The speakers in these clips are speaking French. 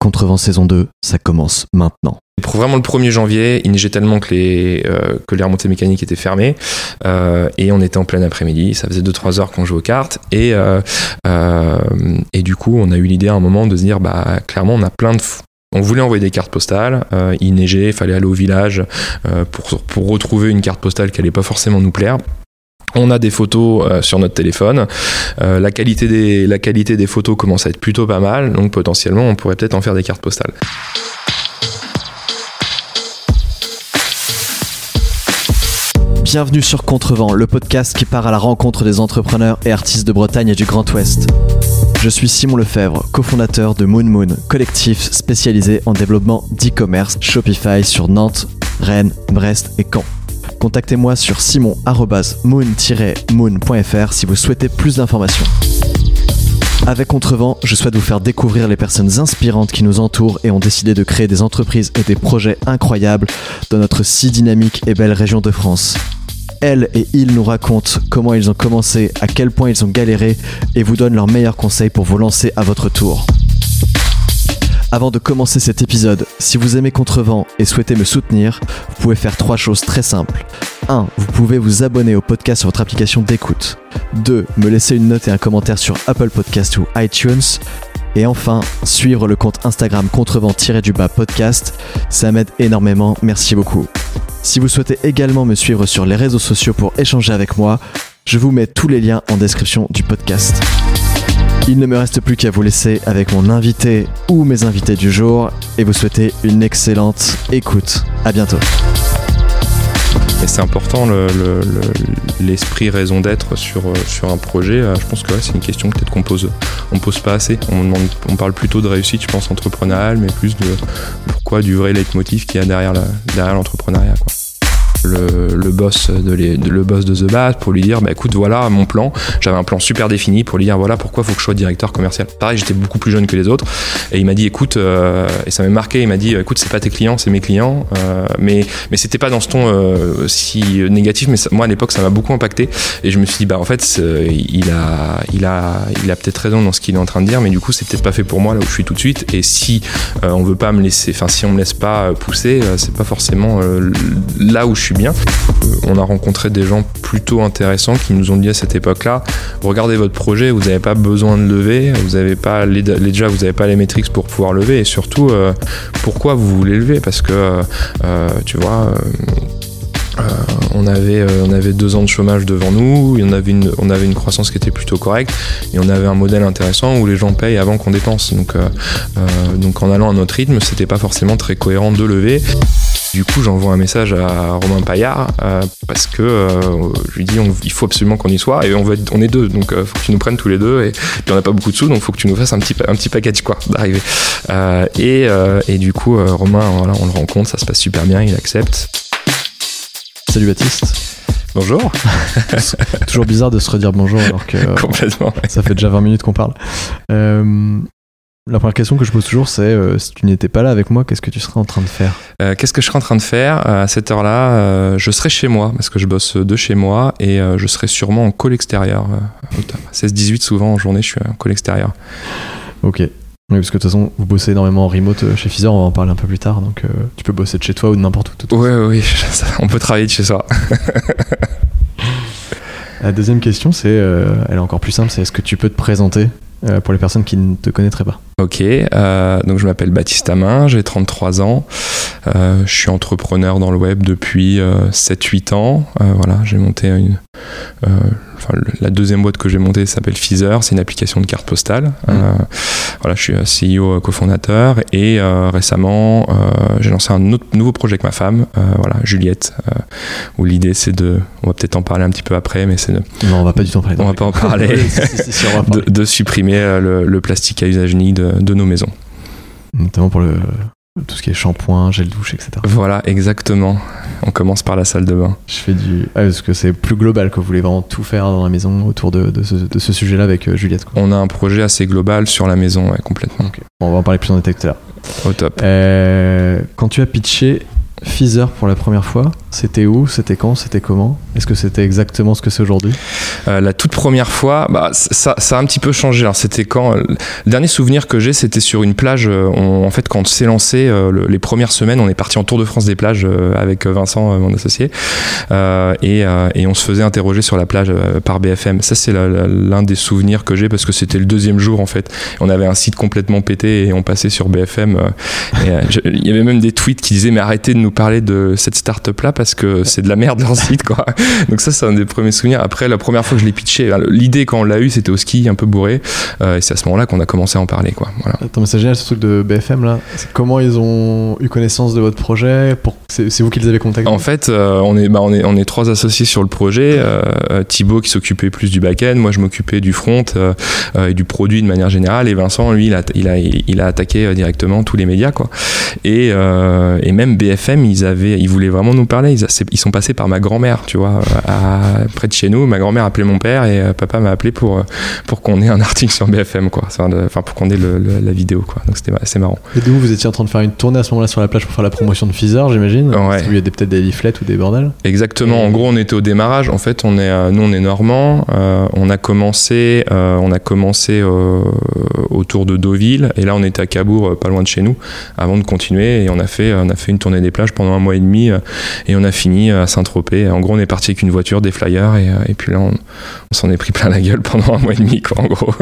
Contrevent saison 2, ça commence maintenant. Pour vraiment le 1er janvier, il neigeait tellement que les, euh, remontées mécaniques étaient fermées euh, et on était en plein après-midi. Ça faisait 2-3 heures qu'on jouait aux cartes et, euh, et du coup, on a eu l'idée à un moment de se dire bah, clairement, on a plein de. On voulait envoyer des cartes postales, il neigeait, il fallait aller au village pour, pour retrouver une carte postale qui allait pas forcément nous plaire. On a des photos euh, sur notre téléphone. Euh, la, qualité des, la qualité des photos commence à être plutôt pas mal, donc potentiellement on pourrait peut-être en faire des cartes postales. Bienvenue sur Contrevent, le podcast qui part à la rencontre des entrepreneurs et artistes de Bretagne et du Grand Ouest. Je suis Simon Lefebvre, cofondateur de Moon Moon, collectif spécialisé en développement d'e-commerce Shopify sur Nantes, Rennes, Brest et Caen. Contactez-moi sur simon-moon-moon.fr si vous souhaitez plus d'informations. Avec Contrevent, je souhaite vous faire découvrir les personnes inspirantes qui nous entourent et ont décidé de créer des entreprises et des projets incroyables dans notre si dynamique et belle région de France. Elles et ils nous racontent comment ils ont commencé, à quel point ils ont galéré et vous donnent leurs meilleurs conseils pour vous lancer à votre tour. Avant de commencer cet épisode, si vous aimez Contrevent et souhaitez me soutenir, vous pouvez faire trois choses très simples. 1. Vous pouvez vous abonner au podcast sur votre application d'écoute. 2. Me laisser une note et un commentaire sur Apple Podcast ou iTunes. Et enfin, suivre le compte Instagram contrevent-du-bas podcast. Ça m'aide énormément, merci beaucoup. Si vous souhaitez également me suivre sur les réseaux sociaux pour échanger avec moi, je vous mets tous les liens en description du podcast. Il ne me reste plus qu'à vous laisser avec mon invité ou mes invités du jour et vous souhaiter une excellente écoute. À bientôt. Et c'est important l'esprit raison d'être sur, sur un projet. Je pense que c'est une question peut-être qu'on pose, on pose pas assez. On, parle plutôt de réussite, je pense, entrepreneuriale, mais plus de pourquoi du vrai leitmotiv qu'il y a derrière l'entrepreneuriat. Le, boss de le boss de The Bat pour lui dire bah écoute voilà mon plan. J'avais un plan super défini pour lui dire voilà pourquoi faut que je sois directeur commercial. Pareil j'étais beaucoup plus jeune que les autres. Et il m'a dit écoute euh, et ça m'a marqué. Il m'a dit écoute c'est pas tes clients c'est mes clients. Euh, mais mais c'était pas dans ce ton euh, si négatif. Mais moi à l'époque ça m'a beaucoup impacté. Et je me suis dit bah en fait il a il a il a peut-être raison dans ce qu'il est en train de dire. Mais du coup c'est peut-être pas fait pour moi là où je suis tout de suite. Et si on veut pas me laisser enfin si on me laisse pas pousser c'est pas forcément là où je suis bien. On a rencontré des gens plutôt intéressants qui nous ont dit à cette époque-là regardez votre projet, vous n'avez pas besoin de lever, vous avez pas les, déjà vous n'avez pas les métriques pour pouvoir lever et surtout euh, pourquoi vous voulez lever? Parce que euh, tu vois euh, on, avait, deux ans de chômage devant nous, on avait, une, on avait une croissance qui était plutôt correcte et on avait un modèle intéressant où les gens payent avant qu'on dépense. Donc, donc en allant à notre rythme, c'était pas forcément très cohérent de lever. Du coup, j'envoie un message à Romain Paillard euh, parce que euh, je lui dis il faut absolument qu'on y soit et on, est deux, donc il euh, faut que tu nous prennes tous les deux et puis on n'a pas beaucoup de sous, donc il faut que tu nous fasses un petit, un petit package quoi d'arriver. Et, et, du coup, Romain, voilà, on le rencontre, ça se passe super bien, il accepte. Salut Baptiste. Bonjour. Toujours bizarre de se redire bonjour alors que Complètement, ça fait déjà 20 minutes qu'on parle. La première question que je pose toujours, c'est euh, si tu n'étais pas là avec moi, qu'est-ce que tu serais en train de faire? Euh, Qu'est-ce que je serais en train de faire? Euh, à cette heure-là Je serais chez moi, parce que je bosse de chez moi, et je serais sûrement en call extérieur. 16-18, souvent en journée, je suis en call extérieur. Ok. Oui, parce que de toute façon, vous bossez énormément en remote chez Fizer, on va en parler un peu plus tard, donc tu peux bosser de chez toi ou de n'importe où. Oui, oui, on peut travailler de chez soi. La deuxième question, c'est, elle est encore plus simple, c'est est-ce que tu peux te présenter pour les personnes qui ne te connaîtraient pas? Ok, euh, donc je m'appelle Baptiste Amin, j'ai 33 ans, euh, je suis entrepreneur dans le web depuis 7-8 ans. voilà, j'ai monté une, la deuxième boîte que j'ai montée s'appelle Feezer, c'est une application de carte postale. Mmh. Euh, voilà, je suis CEO euh, cofondateur et euh, récemment j'ai lancé un autre nouveau projet avec ma femme, voilà, Juliette, où l'idée c'est de, on va peut-être en parler un petit peu après, mais c'est de, non, on va pas du tout en parler. On va pas en parler, de, supprimer le, plastique à usage unique de nos maisons. Notamment pour le, tout ce qui est shampoing, gel douche, etc. Voilà, exactement. On commence par la salle de bain. Je fais du. Ah, parce que c'est plus global, que vous voulez vraiment tout faire dans la maison autour de, ce, sujet-là avec euh, Juliette. On a un projet assez global sur la maison, complètement. on va en parler plus en détail tout à l'heure. Au top. Euh, quand tu as pitché Feezer pour la première fois, C'était où C'était quand C'était comment? Est-ce que c'était exactement ce que c'est aujourd'hui? Euh, La toute première fois, bah, ça, a un petit peu changé. Alors, c'était quand euh, Le dernier souvenir que j'ai, c'était sur une plage. Euh, en fait, quand on s'est lancé, les premières semaines, on est parti en Tour de France des plages avec Vincent, mon associé, et, et, on se faisait interroger sur la plage par BFM. Ça, c'est l'un des souvenirs que j'ai parce que c'était le deuxième jour, en fait. On avait un site complètement pété et on passait sur BFM. Il y avait même des tweets qui disaient Mais arrêtez de nous parler de cette start-up-là parce que c'est de la merde leur site quoi. Donc ça c'est un des premiers souvenirs. Après la première fois que je l'ai pitché, l'idée quand on l'a eu c'était au ski un peu bourré euh, et c'est à ce moment-là qu'on a commencé à en parler quoi. Voilà. Attends mais c'est génial ce truc de BFM là. Comment ils ont eu connaissance de votre projet pour... C'est vous qui les avez contactés? En fait euh, on, est, bah, on, est, on est trois associés sur le projet. Euh, Thibaut qui s'occupait plus du back-end, moi je m'occupais du front et du produit de manière générale et Vincent lui il a, il a, il a attaqué directement tous les médias quoi. Et, et même BFM ils avaient ils voulaient vraiment nous parler ils, sont passés par ma grand-mère, tu vois, à, près de chez nous. Ma grand-mère a appelé mon père et euh, papa m'a appelé pour, euh, pour qu'on ait un article sur BFM, quoi. Enfin, pour qu'on ait la vidéo, quoi. Donc c'était assez marrant. Et d'où vous étiez en train de faire une tournée à ce moment-là sur la plage pour faire la promotion de Feezer, j'imagine Ouais. Il y a peut-être des leaflets ou des bordels Exactement. En gros, on était au démarrage. En fait, on est, euh, nous, on est normand. on a commencé, on a commencé autour de Deauville et là, on était à Cabourg, pas loin de chez nous, avant de continuer. Et on a fait, on a fait une tournée des plages pendant un mois et demi et on a fini à Saint-Tropez. En gros, on est parti avec une voiture, des flyers, et, euh, puis là, on, s'en est pris plein la gueule pendant un mois et demi, quoi, en gros.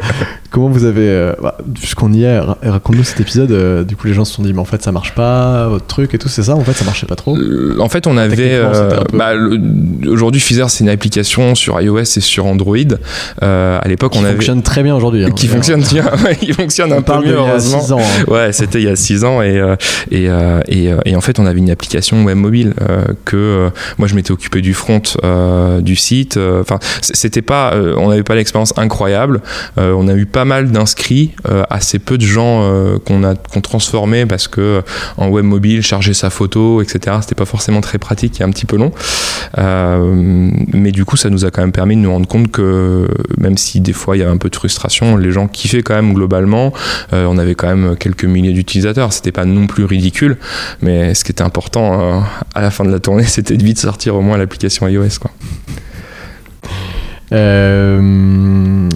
Comment vous avez. Euh, bah, Puisqu'on y est, raconte-nous cet épisode. Euh, du coup, les gens se sont dit, mais en fait, ça marche pas, votre truc et tout, c'est ça En fait, ça marchait pas trop? En fait, on avait. Bah, aujourd'hui, Fizer, c'est une application sur iOS et sur Android. à l'époque, on avait. Qui fonctionne très bien aujourd'hui. Hein, qui fonctionne bien, qui fonctionne un peu mieux, heureusement. Il y a 6 ans. Hein. Ouais, c'était il y a 6 ans, et, et, et, et, en fait, on avait une application web mobile que euh, moi je m'étais occupé du front euh, du site. Euh, enfin, c'était pas, on n'avait pas l'expérience incroyable. on a eu pas mal d'inscrits, assez peu de gens qu'on a qu'on transformé parce que en web mobile, charger sa photo, etc. C'était pas forcément très pratique et un petit peu long. mais du coup, ça nous a quand même permis de nous rendre compte que même si des fois il y avait un peu de frustration, les gens kiffaient quand même globalement. on avait quand même quelques milliers d'utilisateurs. C'était pas non plus ridicule, mais qui était important à la fin de la tournée, c'était de vite sortir au moins l'application iOS. Euh,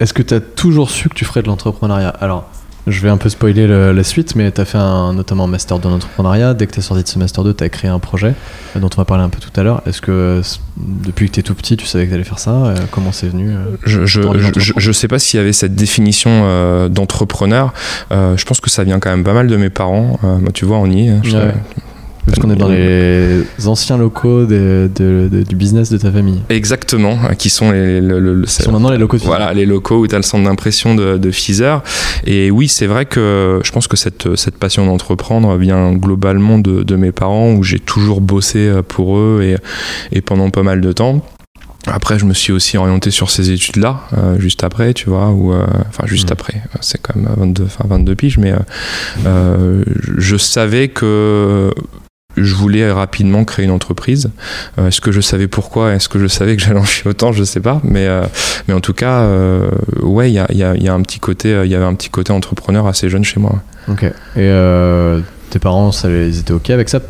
est-ce que tu as toujours su que tu ferais de l'entrepreneuriat? Alors, je vais un peu spoiler la suite, mais tu as fait un, notamment un master de l'entrepreneuriat. Dès que tu es sorti de ce master 2, tu as créé un projet euh, dont on va parler un peu tout à l'heure. Est-ce que depuis que tu es tout petit, tu savais que tu allais faire ça euh, Comment c'est venu Je je, sais pas s'il y avait cette définition d'entrepreneur. je pense que ça vient quand même pas mal de mes parents. moi, tu vois, on y est. Parce qu'on est dans les anciens locaux de, du business de ta famille. Exactement, hein, qui sont les, sont maintenant les locaux de Voilà, les locaux où tu as le centre d'impression de, de Pfizer. Et oui, c'est vrai que je pense que cette, cette passion d'entreprendre vient globalement de, de, mes parents, où j'ai toujours bossé euh, pour eux et, et pendant pas mal de temps. Après, je me suis aussi orienté sur ces études-là, euh, juste après, tu vois, ou euh, enfin juste mmh. après, c'est quand même 22, enfin 22 piges, mais euh, je savais que je voulais rapidement créer une entreprise. Euh, est-ce que je savais pourquoi? Est-ce que je savais que j'allais en chier autant? Je sais pas. Mais, euh, mais en tout cas, euh, ouais, il y un petit côté, il y avait un petit côté entrepreneur assez jeune chez moi. Ok. Et tes parents, ça, ils étaient ok avec ça?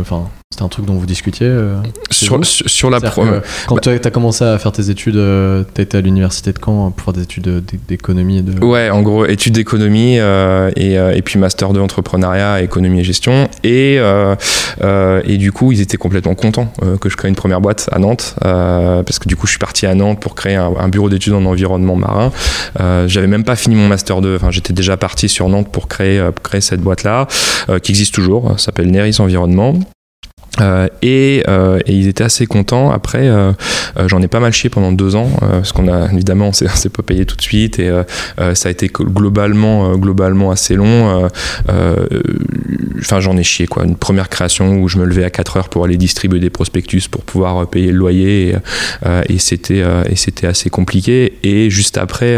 Enfin. C'était un truc dont vous discutiez euh, sur, sur, la pro. Quand bah tu as, commencé à faire tes études, euh, tu étais à l'université de Caen pour faire des études d'économie et de... Ouais, en gros, études d'économie euh, et, et, puis master 2 entrepreneuriat, économie et gestion. Et, et du coup, ils étaient complètement contents que je crée une première boîte à Nantes parce que du coup, je suis parti à Nantes pour créer un, bureau d'études en environnement marin. J'avais même pas fini mon master 2, enfin, j'étais déjà parti sur Nantes pour créer, créer cette boîte-là qui existe toujours, s'appelle Neris Environnement. Euh, et, euh, et, ils étaient assez contents. Après, euh, euh j'en ai pas mal chié pendant deux ans, euh, parce qu'on a évidemment, on s'est pas payé tout de suite, et ça a été globalement, globalement assez long. Enfin, j'en ai chié quoi. Une première création où je me levais à 4 heures pour aller distribuer des prospectus pour pouvoir payer le loyer, et, et c'était et c'était assez compliqué. Et juste après,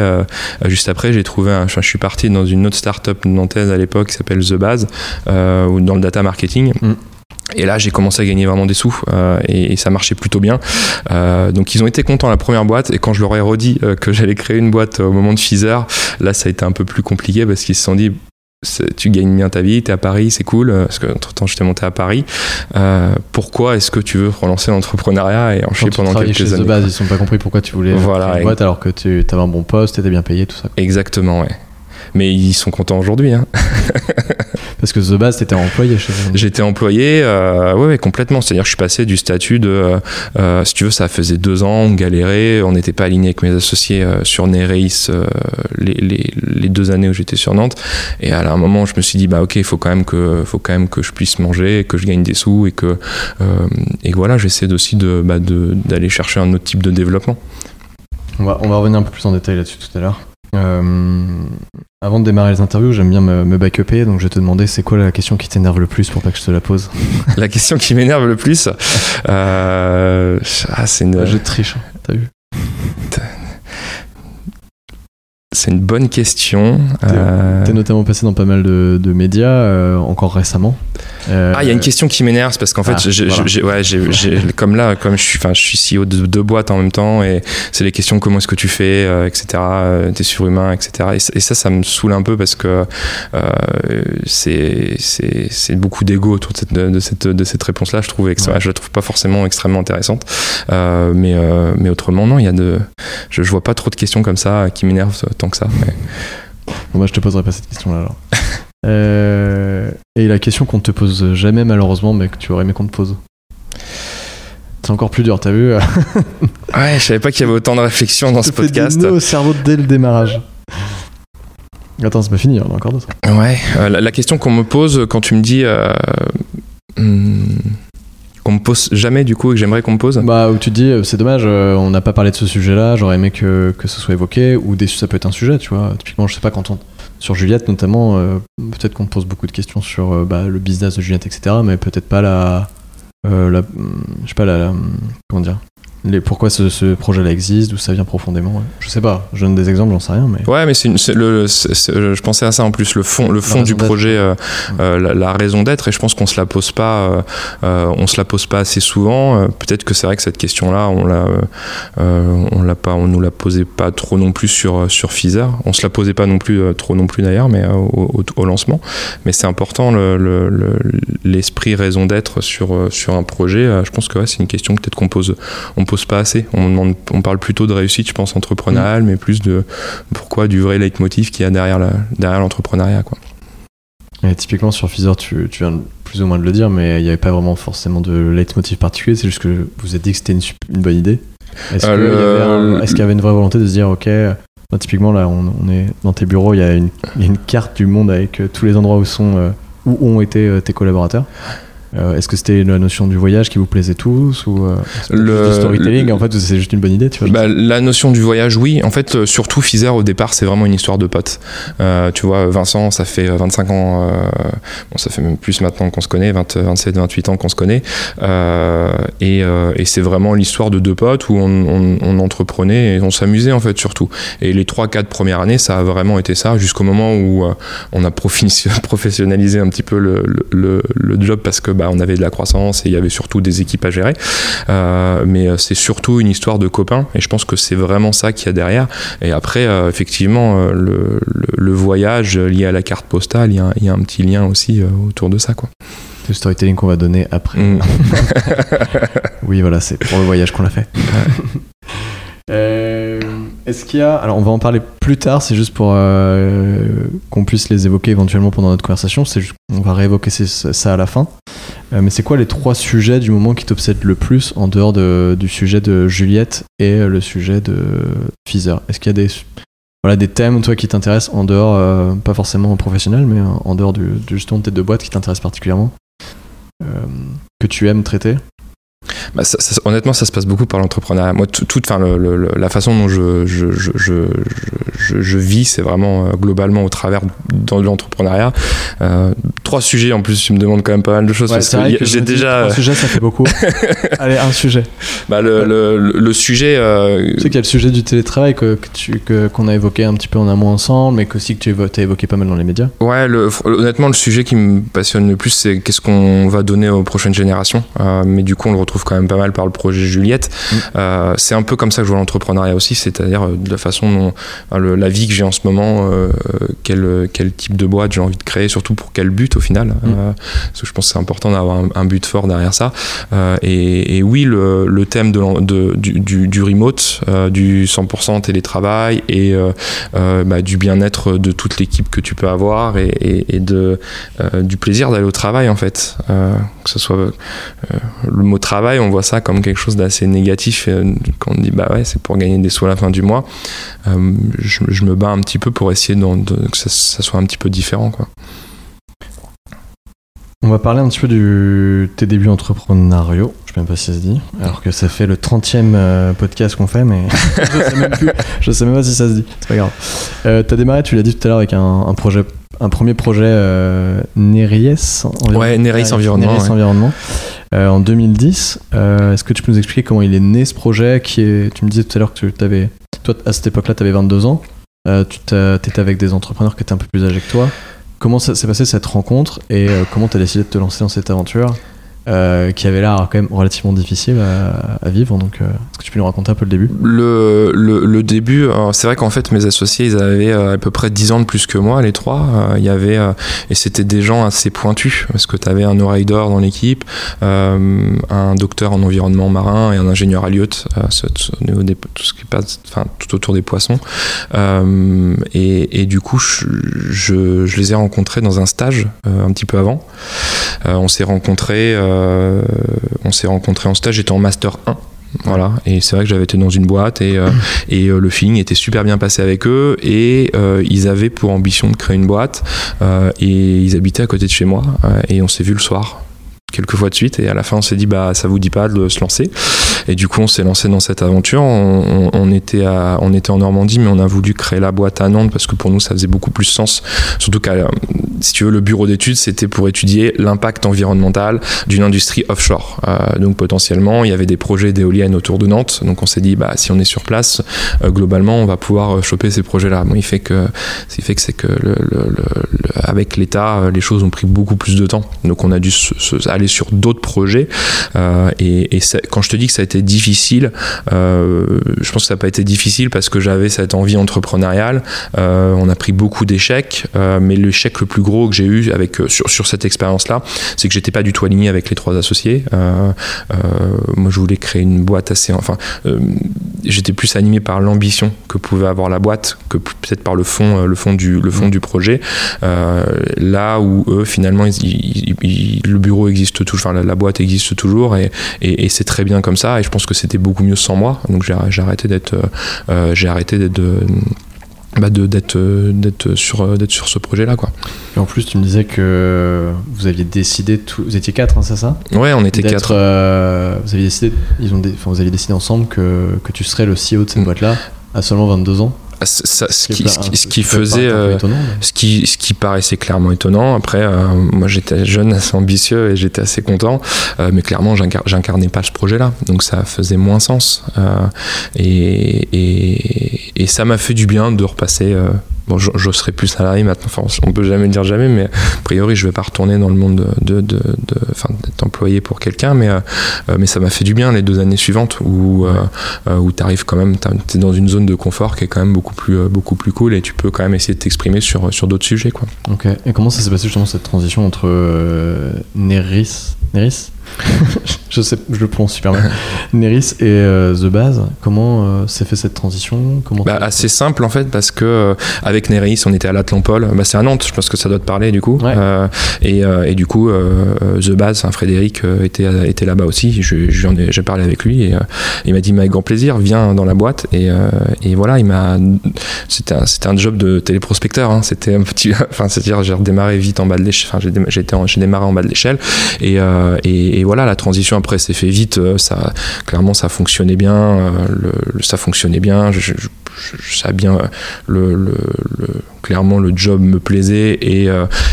juste après, j'ai trouvé, un, je suis parti dans une autre start-up nantaise à l'époque qui s'appelle The Base, dans le data marketing. Mm. Et là, j'ai commencé à gagner vraiment des sous euh, et, ça marchait plutôt bien. Euh, donc, ils ont été contents la première boîte. Et quand je leur ai redit euh, que j'allais créer une boîte au moment de Pfizer, là, ça a été un peu plus compliqué parce qu'ils se sont dit tu gagnes bien ta vie, tu es à Paris, c'est cool, parce que entre temps j'étais monté à Paris. pourquoi est-ce que tu veux relancer l'entrepreneuriat et en chier pendant quelques chez années The Base, ils sont pas compris pourquoi tu voulais voilà, une boîte alors que tu avais un bon poste, tu étais bien payé, tout ça. Exactement, ouais. Mais ils sont contents aujourd'hui. Hein. Parce que The Base, t'étais employé chez eux. J'étais employé, euh, ouais, complètement. C'est-à-dire, je suis passé du statut de, euh, euh, si tu veux, ça faisait deux ans, on galérait, on n'était pas aligné avec mes associés sur Nereis les, les, les, deux années où j'étais sur Nantes. Et à un moment, je me suis dit, bah ok, il faut quand même que, faut quand même que je puisse manger, que je gagne des sous et que, et voilà, j'essaie aussi de, bah, d'aller chercher un autre type de développement. On va, on va revenir un peu plus en détail là-dessus tout à l'heure. Euh, avant de démarrer les interviews, j'aime bien me, me backuper, donc je vais te demander c'est quoi la question qui t'énerve le plus pour pas que je te la pose La question qui m'énerve le plus, euh, ah, c'est une. Je triche, hein, t'as vu C'est une bonne question. T'es euh... notamment passé dans pas mal de, de médias euh, encore récemment. Euh... Ah, il y a une question qui m'énerve parce qu'en fait, ah, ouais, comme là, comme je suis, enfin, je suis CEO de deux boîtes en même temps et c'est les questions comment est-ce que tu fais, euh, etc. T'es surhumain, etc. Et, et, ça, ça me saoule un peu parce que c'est c'est beaucoup d'ego autour de cette, de cette, de cette réponse-là. Je trouve, je la trouve pas forcément extrêmement intéressante. mais mais autrement, non, il y a de, je, je vois pas trop de questions comme ça qui m'énervent que ça. Bon, moi, je te poserai pas cette question-là alors. Euh, et la question qu'on ne te pose jamais, malheureusement, mais que tu aurais aimé qu'on te pose. C'est encore plus dur, t'as vu Ouais, je savais pas qu'il y avait autant de réflexion dans ce podcast. Des au cerveau dès le démarrage. Attends, c'est pas fini, on a encore d'autres. Ouais, euh, la, question qu'on me pose quand tu me dis. Euh, hmm, qu'on me pose jamais du coup et que j'aimerais qu'on me pose Bah où tu te dis euh, c'est dommage, euh, on n'a pas parlé de ce sujet-là, j'aurais aimé que, que ce soit évoqué ou ça peut être un sujet, tu vois. Typiquement, je sais pas quand on sur Juliette notamment, euh, peut-être qu'on te pose beaucoup de questions sur bah, le business de Juliette, etc. Mais peut-être pas la, la, je sais pas la comment dire pourquoi ce, projet-là existe, d'où ça vient profondément. Je sais pas, je donne des exemples, j'en sais rien. Mais... Ouais, mais c'est le, je pensais à ça en plus, le fond, le fond du projet, euh, euh, la, raison d'être, et je pense qu'on se la pose pas, euh, on se la pose pas assez souvent. Peut-être que c'est vrai que cette question-là, on l'a, on l'a pas, on nous la posait pas trop non plus sur sur Fizer. On se la posait pas non plus trop non plus d'ailleurs, mais au, lancement. Mais c'est important l'esprit raison d'être sur sur un projet. Je pense que c'est une question peut-être qu'on pose, on pose pas assez. On, on parle plutôt de réussite, je pense, entrepreneuriale, mm. mais plus de pourquoi du vrai leitmotiv qu'il y a derrière, derrière l'entrepreneuriat. Quoi. Et typiquement sur Fizer, tu, tu, viens plus ou moins de le dire, mais il n'y avait pas vraiment forcément de leitmotiv particulier, c'est juste que vous avez dit que c'était une, une, bonne idée. Est-ce euh, qu'il y, avait une vraie volonté de se dire, ok, typiquement là, on, est dans tes bureaux, il y, a une, une carte du monde avec euh, tous les endroits où, sont, euh, où ont été tes collaborateurs. Euh, est-ce que c'était la notion du voyage qui vous plaisait tous ou euh, le storytelling En fait, c'est juste une bonne idée, tu vois bah, La notion du voyage, oui. En fait, euh, surtout Fizer au départ, c'est vraiment une histoire de potes. tu vois, Vincent, ça fait 25 ans, bon, ça fait même plus maintenant qu'on se connaît, 27, 28 ans qu'on se connaît, et, et c'est vraiment l'histoire de deux potes où on, on, entreprenait et on s'amusait en fait surtout. Et les 3-4 premières années, ça a vraiment été ça, jusqu'au moment où on a professionnalisé un petit peu le, le, le job parce que bah, bah, on avait de la croissance et il y avait surtout des équipes à gérer. Euh, mais euh, c'est surtout une histoire de copains et je pense que c'est vraiment ça qu'il y a derrière. Et après, euh, effectivement, le, voyage lié à la carte postale, il y, a, un petit lien aussi autour de ça. Quoi. Le storytelling qu'on va donner après. Mm. oui, voilà, c'est pour le voyage qu'on l'a fait. Est-ce qu'il y a. Alors, on va en parler plus tard, c'est juste pour qu'on puisse les évoquer éventuellement pendant notre conversation. C'est on va réévoquer ça à la fin. Euh, mais c'est quoi les trois sujets du moment qui t'obsèdent le plus en dehors de, du sujet de Juliette et le sujet de Fizer Est-ce qu'il y a des, voilà, des thèmes toi qui t'intéressent en dehors, euh, pas forcément professionnel, mais en dehors du, du gestion de tête de boîte qui t'intéressent particulièrement euh, Que tu aimes traiter? Bah, honnêtement, ça se passe beaucoup par l'entrepreneuriat. Moi, toute, enfin, la façon dont je, je, je, je vis, c'est vraiment euh, globalement au travers de l'entrepreneuriat. Euh, trois sujets en plus, tu me demandes quand même pas mal de choses. Ouais, parce que que j'ai déjà. trois sujets, ça fait beaucoup. Allez, un sujet. Bah, le, le, le- le sujet. euh, Tu sais qu'il y a le sujet du télétravail que, que tu, que, qu'on a évoqué un petit peu en amont ensemble, mais qu'aussi que tu as évoqué pas mal dans les médias. Ouais, honnêtement, le sujet qui me passionne le plus, c'est qu'est-ce qu'on va donner aux prochaines générations. Euh, mais du coup, on le retrouve quand même pas mal par le projet Juliette. Mm. Euh, c'est un peu comme ça que je vois l'entrepreneuriat aussi, c'est-à-dire euh, de la façon dont enfin, le- la vie que j'ai en ce moment, euh, quel, quel type de boîte j'ai envie de créer, surtout pour quel but au final. Mm. Euh, parce que je pense que c'est important d'avoir un, un but fort derrière ça. Et, et oui, le, le thème de, l'en- de- du, du, du remote, du 100% télétravail et bah, du bien-être de toute l'équipe que tu peux avoir et, et- et de, du plaisir d'aller au travail en fait. Que ce soit le mot travail, on voit ça comme quelque chose d'assez négatif euh, quand on dit bah ouais c'est pour gagner des sous à la fin du mois. Euh, je, me bats un petit peu pour essayer que ça, soit un petit peu différent quoi. On va parler un petit peu de tes débuts entrepreneuriaux. Je sais même pas si ça se dit. Alors que ça fait le 30e euh, podcast qu'on fait, mais je sais même sais même pas si ça se dit. C'est pas grave. Euh, T'as démarré, tu l'as dit tout à l'heure, avec un projet, un premier projet euh, Neries. environ- Ouais, Environnement, ouais. Environnement. euh, en 2010. Euh, Est-ce que tu peux nous expliquer comment il est né ce projet qui est, Tu me disais tout à l'heure que tu avais, toi à cette époque-là, tu avais 22 ans. Euh, tu étais avec des entrepreneurs qui étaient un peu plus âgés que toi. Comment s'est passé cette rencontre et euh, comment tu as décidé de te lancer dans cette aventure? Euh, qui avait l'air quand même relativement difficile à, vivre Donc, euh, est-ce que tu peux nous raconter un peu le début? Le, le, début, euh, c'est vrai qu'en fait mes associés ils avaient à peu près 10 ans de plus que moi, les trois. Il y avait et c'était des gens assez pointus parce que tu avais un oreille d'or dans l'équipe, un docteur en environnement marin et un ingénieur à tout tout autour des poissons. Et, et du coup je, je, les ai rencontrés dans un stage un petit peu avant. On s'est rencontrés, euh, on s'est rencontrés en stage. J'étais en master 1. Voilà, et c'est vrai que j'avais été dans une boîte et, euh, et euh, le feeling était super bien passé avec eux et euh, ils avaient pour ambition de créer une boîte et ils habitaient à côté de chez moi et on s'est vu le soir quelques fois de suite et à la fin on s'est dit bah ça vous dit pas de se lancer et du coup on s'est lancé dans cette aventure on, on- on était à, on était en Normandie mais on a voulu créer la boîte à Nantes parce que pour nous ça faisait beaucoup plus sens surtout qu'à si tu veux le bureau d'études c'était pour étudier l'impact environnemental d'une industrie offshore. Euh, donc potentiellement il y avait des projets d'éoliennes autour de Nantes. Donc on s'est dit bah si on est sur place euh, globalement on va pouvoir euh, choper ces projets là bon, il fait que ce qui fait que c'est que avec l'État les choses ont pris beaucoup plus de temps. Donc on a dû aller sur d'autres projets. Et, quand je te dis que ça a été difficile je pense que ça n'a pas été difficile parce que j'avais cette envie entrepreneuriale. On a pris beaucoup d'échecs mais l'échec le plus gros que j'ai eu avec euh, sur, sur cette expérience là c'est que j'étais pas du tout aligné avec les trois associés. Euh, euh, moi je voulais créer une boîte assez enfin j'étais plus animé par l'ambition que pouvait avoir la boîte que peut-être par le fond le fond du le fond du projet. Là où eux finalement le bureau existe toujours enfin la, boîte existe toujours et, et, c'est très bien comme ça. Et je pense que c'était beaucoup mieux sans moi. Donc j'ai arrêté d'être j'ai arrêté d'être bah de- d'être euh, d'être sur euh, d'être sur ce projet là quoi Et en plus, tu me disais que vous aviez décidé, tout... vous étiez quatre, hein, c'est ça? Ouais on était quatre euh, vous aviez décidé, ils ont, dé- enfin, vous aviez décidé ensemble que, que tu serais le CEO de cette Mm. boîte-là à seulement 22 ans. Ah, ça- ce qui, ce qui- qui faisait euh, ce qui, ce qui paraissait clairement étonnant. Après, euh, moi j'étais jeune, assez ambitieux et j'étais assez content, euh, mais clairement j'incar- j'incarnais pas ce projet-là, donc ça faisait moins sens. Et, et, et ça m'a fait du bien de repasser. Bon, je, je serai plus salarié maintenant. Enfin, on peut jamais dire jamais, mais a priori, je vais pas retourner dans le monde de, de, enfin, d'être employé pour quelqu'un. Mais, euh, euh, mais ça m'a fait du bien les deux années suivantes où, euh, où tu arrives quand même, tu es dans une zone de confort qui est quand même beaucoup plus, beaucoup plus cool et tu peux quand même essayer de t'exprimer sur, sur d'autres sujets. Quoi. Ok. Et comment ça s'est passé justement cette transition entre Neris, Neris? je sais, je le prononce super mal. Neris et euh, The Base. Comment euh, s'est fait cette transition? Comment Bah, assez simple en fait parce que euh, avec Nereis on était à l'Atlampol bah, c'est à Nantes je pense que ça doit te parler du coup Ouais. Euh, et, et du coup The Base Frédéric était, était là-bas aussi je, je lui en ai- j'ai parlé avec lui et il m'a dit mais avec grand plaisir viens dans la boîte et, et voilà il m'a c'était un, c'était un job de téléprospecteur hein. c'était un petit enfin c'est-à-dire j'ai redémarré vite en bas de l'échelle enfin j'ai dé- j'ai été en- j'ai démarré en bas de l'échelle et, et, et voilà la transition après s'est fait vite euh, ça clairement ça fonctionnait bien euh, le, le- ça fonctionnait bien je, je, je- je savais bien euh, le, clairement le job me plaisait et,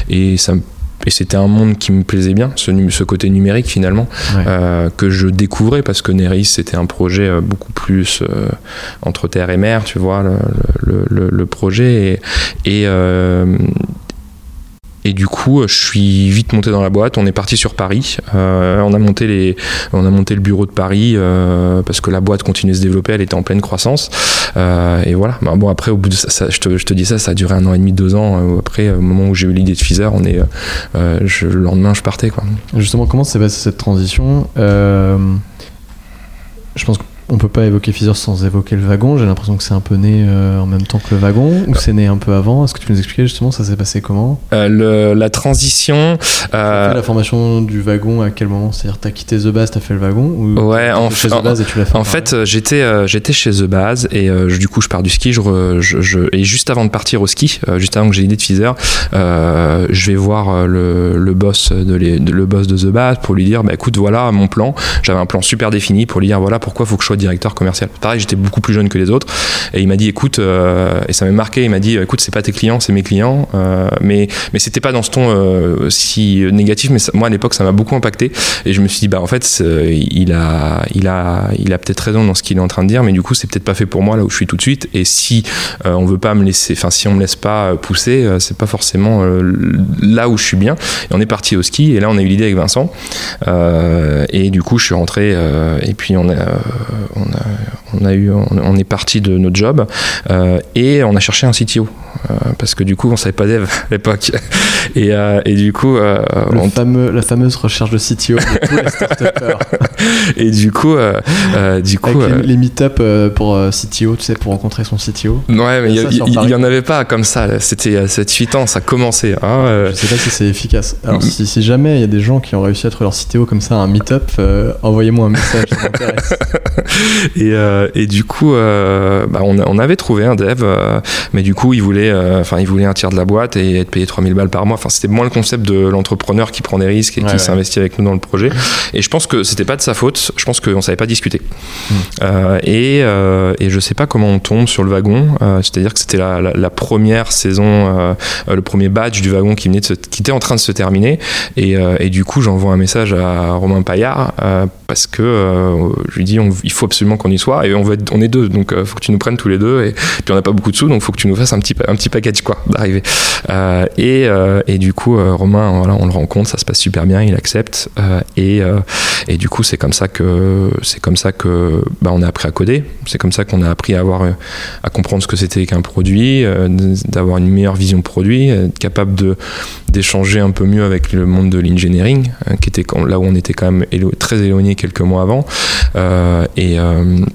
et ça me c'était un monde qui me plaisait bien, ce, ce côté numérique finalement, que je découvrais parce que Neris c'était un projet beaucoup plus entre terre et mer, tu vois, le, le, le projet. Et, et et du coup, je suis vite monté dans la boîte. On est parti sur Paris. Euh, on a monté les, on a monté le bureau de Paris euh, parce que la boîte continuait de se développer. Elle était en pleine croissance. Euh, et voilà. Bah, bon après, au bout de ça, je, te, je, te, dis ça, ça a duré un an et demi, deux ans. après, au moment où j'ai eu l'idée de Feezer, on est, le lendemain, je partais quoi. Justement, comment s'est passée cette transition? Je pense que on peut pas évoquer Feezer sans évoquer le wagon. J'ai l'impression que c'est un peu né euh, en même temps que le wagon, ou c'est né un peu avant. Est-ce que tu nous expliquer justement ça s'est passé comment? Euh, La transition. Euh... la formation du wagon à quel moment? C'est-à-dire t'as quitté The Base, t'as fait le wagon ou Ouais, en, fait, et tu l'as fait en fait, j'étais euh, j'étais chez The Base et du coup je pars du ski. Je, je, et juste avant de partir au ski, juste avant que j'ai l'idée de Feezer, je vais voir le, le boss de, les, le boss de The Base pour lui dire bah écoute voilà mon plan. J'avais un plan super défini pour lui dire voilà pourquoi faut que je sois directeur commercial. Pareil, j'étais beaucoup plus jeune que les autres. Et il m'a dit, écoute, euh, et ça m'a marqué, il m'a dit, écoute, c'est pas tes clients, c'est mes clients. Euh, mais mais c'était pas dans ce ton euh, si négatif, mais moi à l'époque, ça m'a beaucoup impacté. Et je me suis dit, bah en fait, il a, il a, il a peut-être raison dans ce qu'il est en train de dire, mais du coup, c'est peut-être pas fait pour moi là où je suis tout de suite. Et si on veut pas me laisser, enfin, si on me laisse pas pousser, c'est pas forcément là où je suis bien. Et on est parti au ski, et là, on a eu l'idée avec Vincent. et du coup, je suis rentré, et puis on a, on a on, a eu, on, est parti de notre job euh, et on a cherché un CTO. Euh, parce que du coup on savait pas dev à l'époque. Et, euh, et, du coup Le fameux, la fameuse recherche de CTO de tous les startupers et du coup du coup Avec les, meet-up pour CTO tu sais pour rencontrer son CTO ouais mais il y, en avait pas comme ça c'était cette 8 ans ça commençait hein, je sais pas si c'est efficace. Alors si, si, jamais il y a des gens qui ont réussi à être leur CTO comme ça à un meet-up envoyez-moi un message ça m'intéresse et, et, du coup bah, on, on, avait trouvé un dev mais du coup il voulait euh, enfin, il voulait un tiers de la boîte et être payé 3000 balles par mois. Enfin, c'était moins le concept de l'entrepreneur qui prend des risques et qui s'investit avec nous dans le projet. Et je pense que c'était pas de sa faute. Je pense qu'on savait pas discuter. Hmm. Euh, et, euh, et je sais pas comment on tombe sur le wagon. C'est-à-dire que c'était la, première saison, le premier badge du wagon qui, venait qui était en train de se terminer. Et, et du coup, j'envoie un message à Romain Paillard parce que je lui dis il faut absolument qu'on y soit et on, va on est deux donc il faut que tu nous prennes tous les deux et puis on n'a pas beaucoup de sous donc faut que tu nous fasses un petit, un petit package quoi d'arriver. Euh, et, euh, et, du coup, euh, Romain, voilà, on le rencontre, ça se passe super bien, il accepte. et, et du coup, c'est comme ça que c'est comme ça que bah, on a appris à coder. C'est comme ça qu'on a appris à avoir à comprendre ce que c'était qu'un produit, d'avoir une meilleure vision produit, être capable de d'échanger un peu mieux avec le monde de l'engineering, qui était là où on était quand même très éloigné quelques mois avant. et et,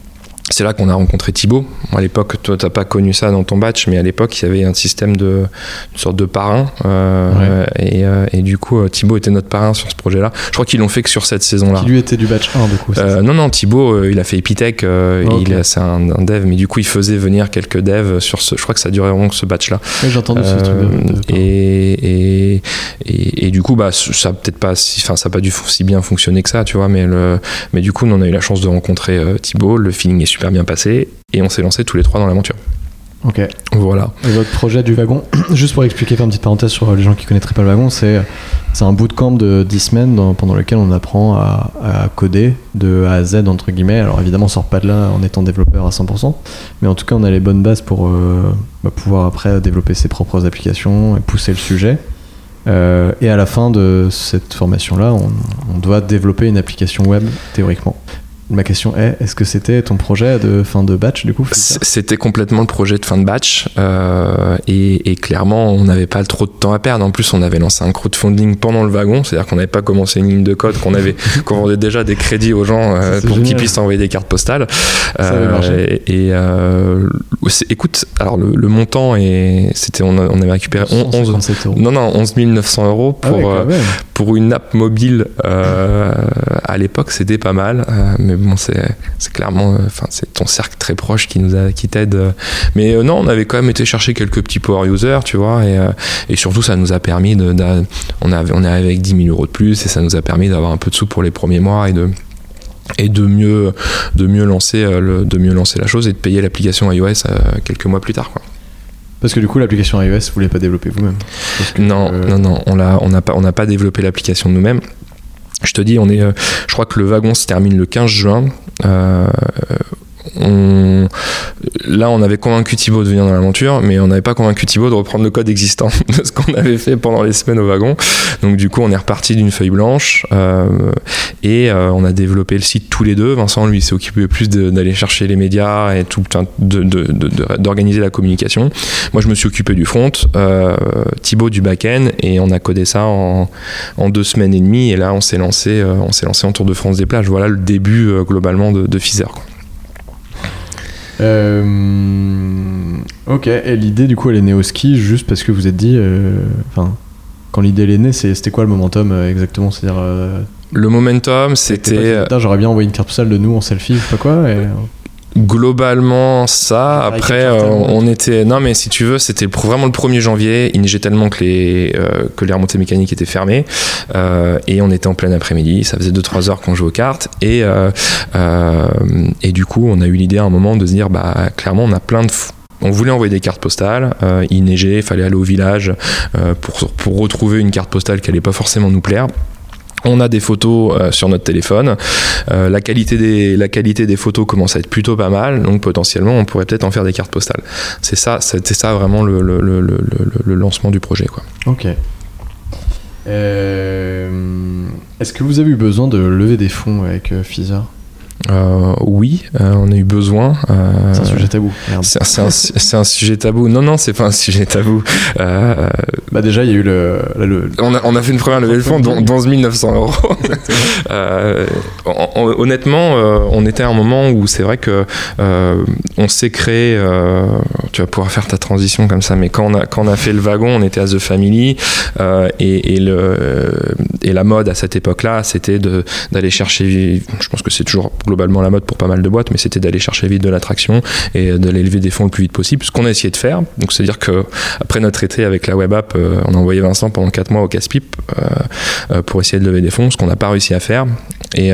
c'est là qu'on a rencontré Thibaut. À l'époque, toi, t'as pas connu ça dans ton batch, mais à l'époque, il y avait un système de une sorte de parrain. Euh, et, euh, et, du coup, euh, Thibaut était notre parrain sur ce projet-là. Je crois qu'ils l'ont fait que sur cette saison-là. Qui lui était du batch 1, du coup Non, non, Thibaut, il a fait Epitech. il c'est un, dev, mais du coup, il faisait venir quelques devs sur ce. Je crois que ça durait vraiment ce batch-là. Oui, j'ai entendu ce truc. et, et, et, du coup, bah, ça peut-être pas, enfin, ça a pas dû si bien fonctionner que ça, tu vois. Mais le, mais du coup, on a eu la chance de rencontrer Thibaut. Le feeling est super bien passé et on s'est lancé tous les trois dans l'aventure. Ok. Voilà. Et votre projet du wagon, juste pour expliquer, faire une petite parenthèse sur les gens qui connaîtraient pas le wagon, c'est un bootcamp de 10 semaines pendant lequel on apprend à, coder de A à Z entre guillemets. Alors évidemment, on sort pas de là en étant développeur à 100%, mais en tout cas, on a les bonnes bases pour euh, bah, pouvoir après développer ses propres applications et pousser le sujet. Euh, et à la fin de cette formation-là, on, on, doit développer une application web théoriquement. Ma question est, est-ce que c'était ton projet de fin de batch du coup C'était complètement le projet de fin de batch euh, et, clairement on n'avait pas trop de temps à perdre. En plus on avait lancé un crowdfunding pendant le wagon, c'est-à-dire qu'on n'avait pas commencé une ligne de code, qu'on avait qu'on vendait déjà des crédits aux gens euh, pour qu'ils puissent envoyer des cartes postales. Euh, et, écoute, alors le, montant et c'était on, avait récupéré 11, non non 11 900 euros ah pour pour une app mobile à l'époque c'était pas mal mais bon, c'est clairement, euh, enfin, c'est ton cercle très proche qui nous a, qui t'aide. Euh. Mais euh, non, on avait quand même été chercher quelques petits power users, tu vois, et, et surtout, ça nous a permis de, on, est arrivé avec 10 000 euros de plus, et ça nous a permis d'avoir un peu de sous pour les premiers mois et de et de mieux de mieux lancer le, de mieux lancer la chose et de payer l'application iOS quelques mois plus tard quoi. Parce que du coup, l'application iOS, vous voulez pas développer vous-même? Non, non, non, on l'a, on n'a pas, on n'a pas développé l'application nous-mêmes. Je te dis, on est, je crois que le wagon se termine le 15 juin. Euh, là, on avait convaincu Thibaut de venir dans l'aventure, mais on n'avait pas convaincu Thibaut de reprendre le code existant de ce qu'on avait fait pendant les semaines au wagon. Donc, du coup, on est reparti d'une feuille blanche euh, et euh, on a développé le site tous les deux. Vincent, lui, s'est occupé plus d'aller chercher les médias et tout, d'organiser la communication. Moi, je me suis occupé du front, euh, Thibaut du back-end, et on a codé ça en, deux semaines et demie. Et là, on s'est lancé, on s'est lancé en Tour de France des plages. Voilà le début globalement de Fizer. Euh, ok, et l'idée du coup elle est née au ski juste parce que vous êtes dit, euh, enfin, quand l'idée elle est née, c'était quoi le momentum euh, exactement? C'est-à-dire. le momentum, c'était. J'aurais bien envoyé une carte postale de nous en selfie, je sais pas quoi. Et globalement ça après euh, on était non mais si tu veux c'était vraiment le 1er janvier il neigeait tellement que les euh, que les remontées mécaniques étaient fermées euh, et on était en plein après-midi ça faisait 2-3 heures qu'on jouait aux cartes et et du coup on a eu l'idée à un moment de se dire bah clairement on a plein de on voulait envoyer des cartes postales, il neigeait, il fallait aller au village pour, pour retrouver une carte postale qui allait pas forcément nous plaire. On a des photos euh, sur notre téléphone. Euh, la, qualité des, photos commence à être plutôt pas mal, donc potentiellement on pourrait peut-être en faire des cartes postales. C'est ça, c'était ça vraiment le, lancement du projet. Quoi. Ok. Euh, est-ce que vous avez eu besoin de lever des fonds avec Fiza? Euh, oui, euh, on a eu besoin. Euh, c'est un sujet tabou. C'est un, sujet tabou. Non, non, c'est pas un sujet tabou. bah déjà, il y a eu le. On, a, on, a, fait une première levée de fonds, 11 900 euros. honnêtement, on était à un moment où c'est vrai que on s'est créé. tu vas pouvoir faire ta transition comme ça, mais quand on a, quand on a fait le wagon, on était à The Family et, et, le, et la mode à cette époque-là, c'était d'aller chercher. Je pense que c'est toujours globalement la mode pour pas mal de boîtes, mais c'était d'aller chercher vite de l'attraction et d'aller lever des fonds le plus vite possible, ce qu'on a essayé de faire. Donc c'est-à-dire que après notre été avec la web app, euh, on a envoyé Vincent pendant 4 mois au casse-pipe euh, euh, pour essayer de lever des fonds, ce qu'on n'a pas réussi à faire. Et,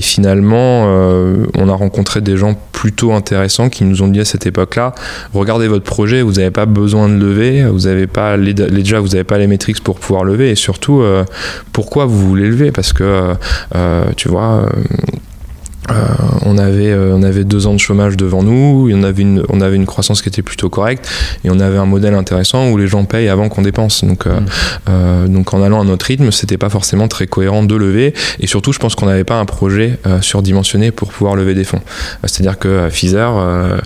finalement, on a rencontré des gens plutôt intéressants qui nous ont dit à cette époque-là, regardez votre projet, vous n'avez pas besoin de lever, vous n'avez pas les, déjà vous n'avez pas les métriques pour pouvoir lever, et surtout pourquoi vous voulez lever, parce que tu vois euh, on, avait, euh, on avait deux ans de chômage devant nous, on avait, une, on avait une croissance qui était plutôt correcte et on avait un modèle intéressant où les gens payent avant qu'on dépense. Donc, euh, mm. donc en allant à notre rythme, c'était pas forcément très cohérent de lever et surtout, je pense qu'on n'avait pas un projet surdimensionné pour pouvoir lever des fonds. C'est-à-dire que Pfizer,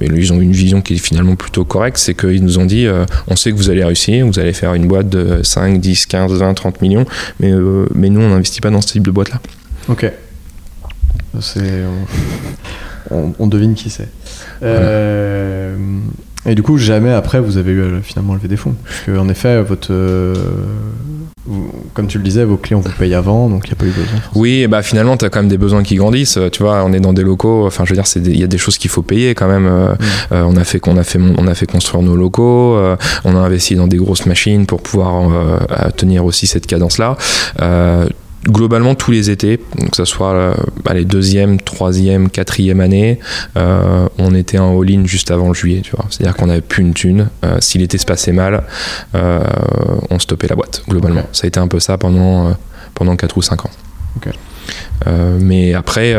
ils ont une vision qui est finalement plutôt correcte, c'est qu'ils nous ont dit on sait que vous allez réussir, vous allez faire une boîte de 5, 10, 15, 20, 30 millions, mais, mais nous, on n'investit pas dans ce type de boîte-là. Ok. C'est, on, devine qui c'est. Euh, et du coup, jamais après, vous avez eu euh, finalement levé des fonds. Parce qu'en effet, votre, euh, comme tu le disais, vos clients vous payent avant, donc il n'y a pas eu besoin. Oui, bah finalement, tu as quand même des besoins qui grandissent. Tu vois, on est dans des locaux. Enfin, je veux dire, il y a des choses qu'il faut payer quand même. Mm. on a fait qu'on a fait on a fait construire nos locaux. on a investi dans des grosses machines pour pouvoir tenir aussi cette cadence-là globalement tous les étés, que ce soit euh, les deuxième, troisième, quatrième année, euh, on était en all-in juste avant le juillet, tu vois. C'est-à-dire qu'on n'avait plus une thune. Euh, si l'été se passait mal, on stoppait la boîte, globalement. Ça a été un peu ça pendant, pendant 4 ou 5 ans. Mais après,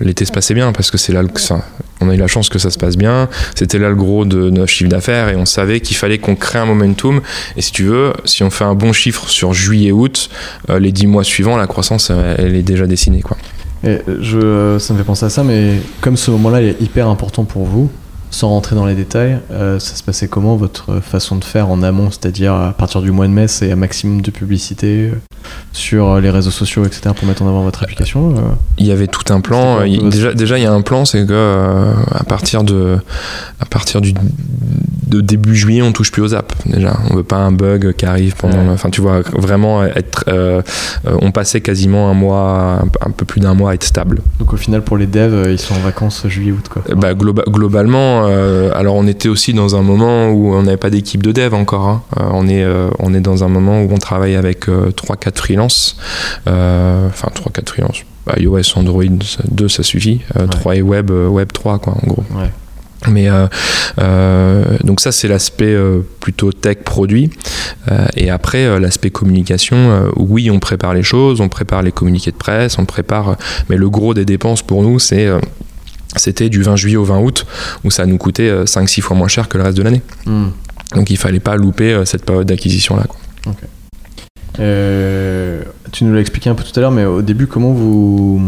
l'été se passait bien parce que c'est là que ça, on a eu la chance que ça se passe bien. C'était là le gros de notre chiffre d'affaires et on savait qu'il fallait qu'on crée un momentum. Et si tu veux, si on fait un bon chiffre sur juillet-août, euh, les dix mois suivants, la croissance, euh, elle est déjà dessinée. Quoi. Et ça me fait penser à ça, mais comme ce moment-là est hyper important pour vous, sans rentrer dans les détails, euh, ça se passait comment votre façon de faire en amont, c'est-à-dire à partir du mois de mai, c'est un maximum de publicité euh, sur les réseaux sociaux, etc., pour mettre en avant votre application euh Il y avait tout un plan. déjà, déjà, il y a un plan, c'est que à partir de, à partir du de début juillet, on touche plus aux apps. Déjà, on veut pas un bug qui arrive pendant. Enfin, tu vois, vraiment être. on passait quasiment un mois, un peu plus d'un mois à être stable. Donc au final, pour les devs, ils sont en vacances juillet-août, quoi. Bah, globalement euh, alors on était aussi dans un moment où on n'avait pas d'équipe de dev encore. Hein. Euh, on, est, euh, on est dans un moment où on travaille avec 3-4 freelances. Enfin 3-4 freelances. Bah, iOS, Android 2 ça suffit. 3 et Web, Web 3 quoi en gros. Mais euh, euh, donc ça c'est l'aspect euh, plutôt tech produit et après l'aspect communication oui on prépare les choses on prépare les communiqués de presse on prépare mais le gros des dépenses pour nous c'est c'était du 20 juillet au 20 août où ça nous coûtait 5-6 fois moins cher que le reste de l'année hmm. donc il fallait pas louper cette période d'acquisition là quoi. Euh, tu nous l'as expliqué un peu tout à l'heure, mais au début, comment vous,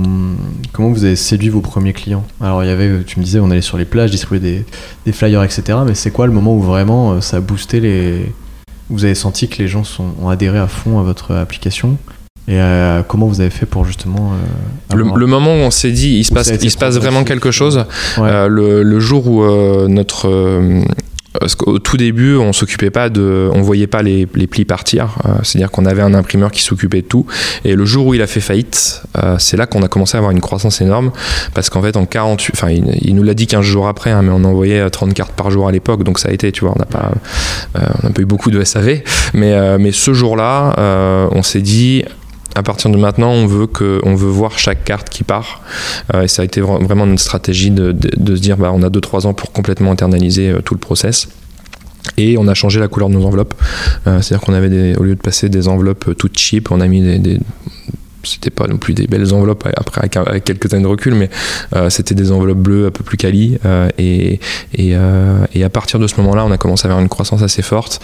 comment vous avez séduit vos premiers clients? Alors, il y avait, tu me disais, on allait sur les plages, distribuer des, des flyers, etc. Mais c'est quoi le moment où vraiment euh, ça a boosté les. Vous avez senti que les gens sont, ont adhéré à fond à votre application? Et euh, comment vous avez fait pour justement. le, moment où on s'est dit, il se passe, il se passe vraiment quelque chose, le, le, jour où notre parce qu'au tout début, on s'occupait pas de, on voyait pas les, plis partir. Euh, c'est-à-dire qu'on avait un imprimeur qui s'occupait de tout. Et le jour où il a fait faillite, euh, c'est là qu'on a commencé à avoir une croissance énorme. Parce qu'en fait, en 48, enfin, il, nous l'a dit 15 jours après, hein, mais on envoyait 30 cartes par jour à l'époque. Donc ça a été, tu vois, on n'a pas, euh, on a pas eu beaucoup de SAV. Mais, mais ce jour-là, on s'est dit, à partir de maintenant, on veut, veut voir chaque carte qui part. Euh, et ça a été vraiment notre stratégie de, se dire bah, on a 2-3 ans pour complètement internaliser euh, tout le process. Et on a changé la couleur de nos enveloppes. Euh, c'est-à-dire qu'on avait, au lieu de passer des enveloppes toutes cheap, on a mis des, des c'était pas non plus des belles enveloppes après avec, quelques années de recul mais c'était des enveloppes bleues un peu plus quali et, à partir de ce moment là on a commencé à avoir une croissance assez forte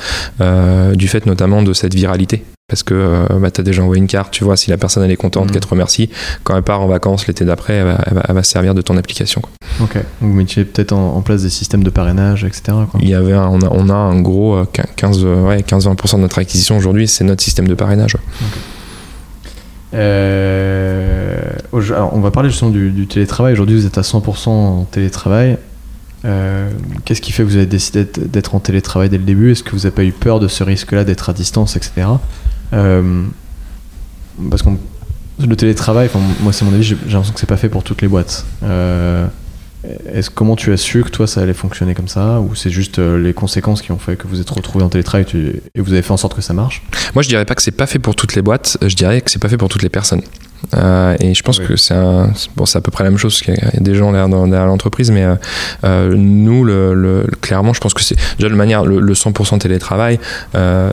du fait notamment de cette viralité parce que euh, bah, tu as déjà envoyé une carte, tu vois, si la personne elle est contente, mm. qu'elle te remercie, quand elle part en vacances l'été d'après, elle, va, servir de ton application. Ok, donc vous mettiez peut-être en, place des systèmes de parrainage, etc. Il y avait on, a, on a un gros 15, euh, ouais, 15-20% de notre acquisition aujourd'hui, c'est notre système de parrainage. Euh, alors, on va parler justement du, télétravail. Aujourd'hui, vous êtes à 100% en télétravail. Qu'est-ce qui fait que vous avez décidé d'être en télétravail dès le début? Est-ce que vous n'avez pas eu peur de ce risque-là d'être à distance, etc. Euh, parce que le télétravail, moi c'est mon avis, j'ai l'impression que c'est pas fait pour toutes les boîtes. Euh, comment tu as su que toi ça allait fonctionner comme ça ou c'est juste euh, les conséquences qui ont fait que vous êtes retrouvé en télétravail et vous avez fait en sorte que ça marche? Moi je dirais pas que c'est pas fait pour toutes les boîtes, je dirais que c'est pas fait pour toutes les personnes. Euh, et je pense que c'est bon, à peu près la même chose qu'il y a des gens derrière, l'entreprise, mais euh, euh, nous, le, clairement, je pense que c'est déjà de manière le, 100% télétravail.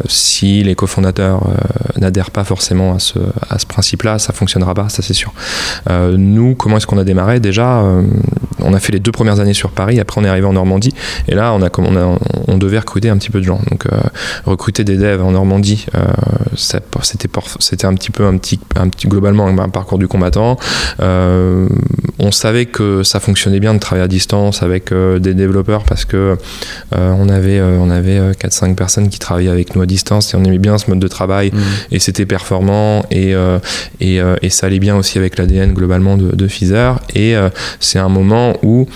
si les cofondateurs n'adhèrent pas forcément à ce, à ce principe-là, ça fonctionnera pas, ça c'est sûr. nous, comment est-ce qu'on a démarré? Déjà, on a fait les deux premières années sur Paris, après on est arrivé en Normandie, et là, on a, on, a, on devait recruter un petit peu de gens. Donc, recruter des devs en Normandie, c'était, c'était un petit peu un petit, un petit globalement un parcours du combattant. Euh, on savait que ça fonctionnait bien de travailler à distance avec euh, des développeurs parce que euh, on avait, on avait 4-5 personnes qui travaillaient avec nous à distance et on aimait bien ce mode de travail mmh. et c'était performant et, et, et, ça allait bien aussi avec l'ADN globalement de, de Et c'est un moment où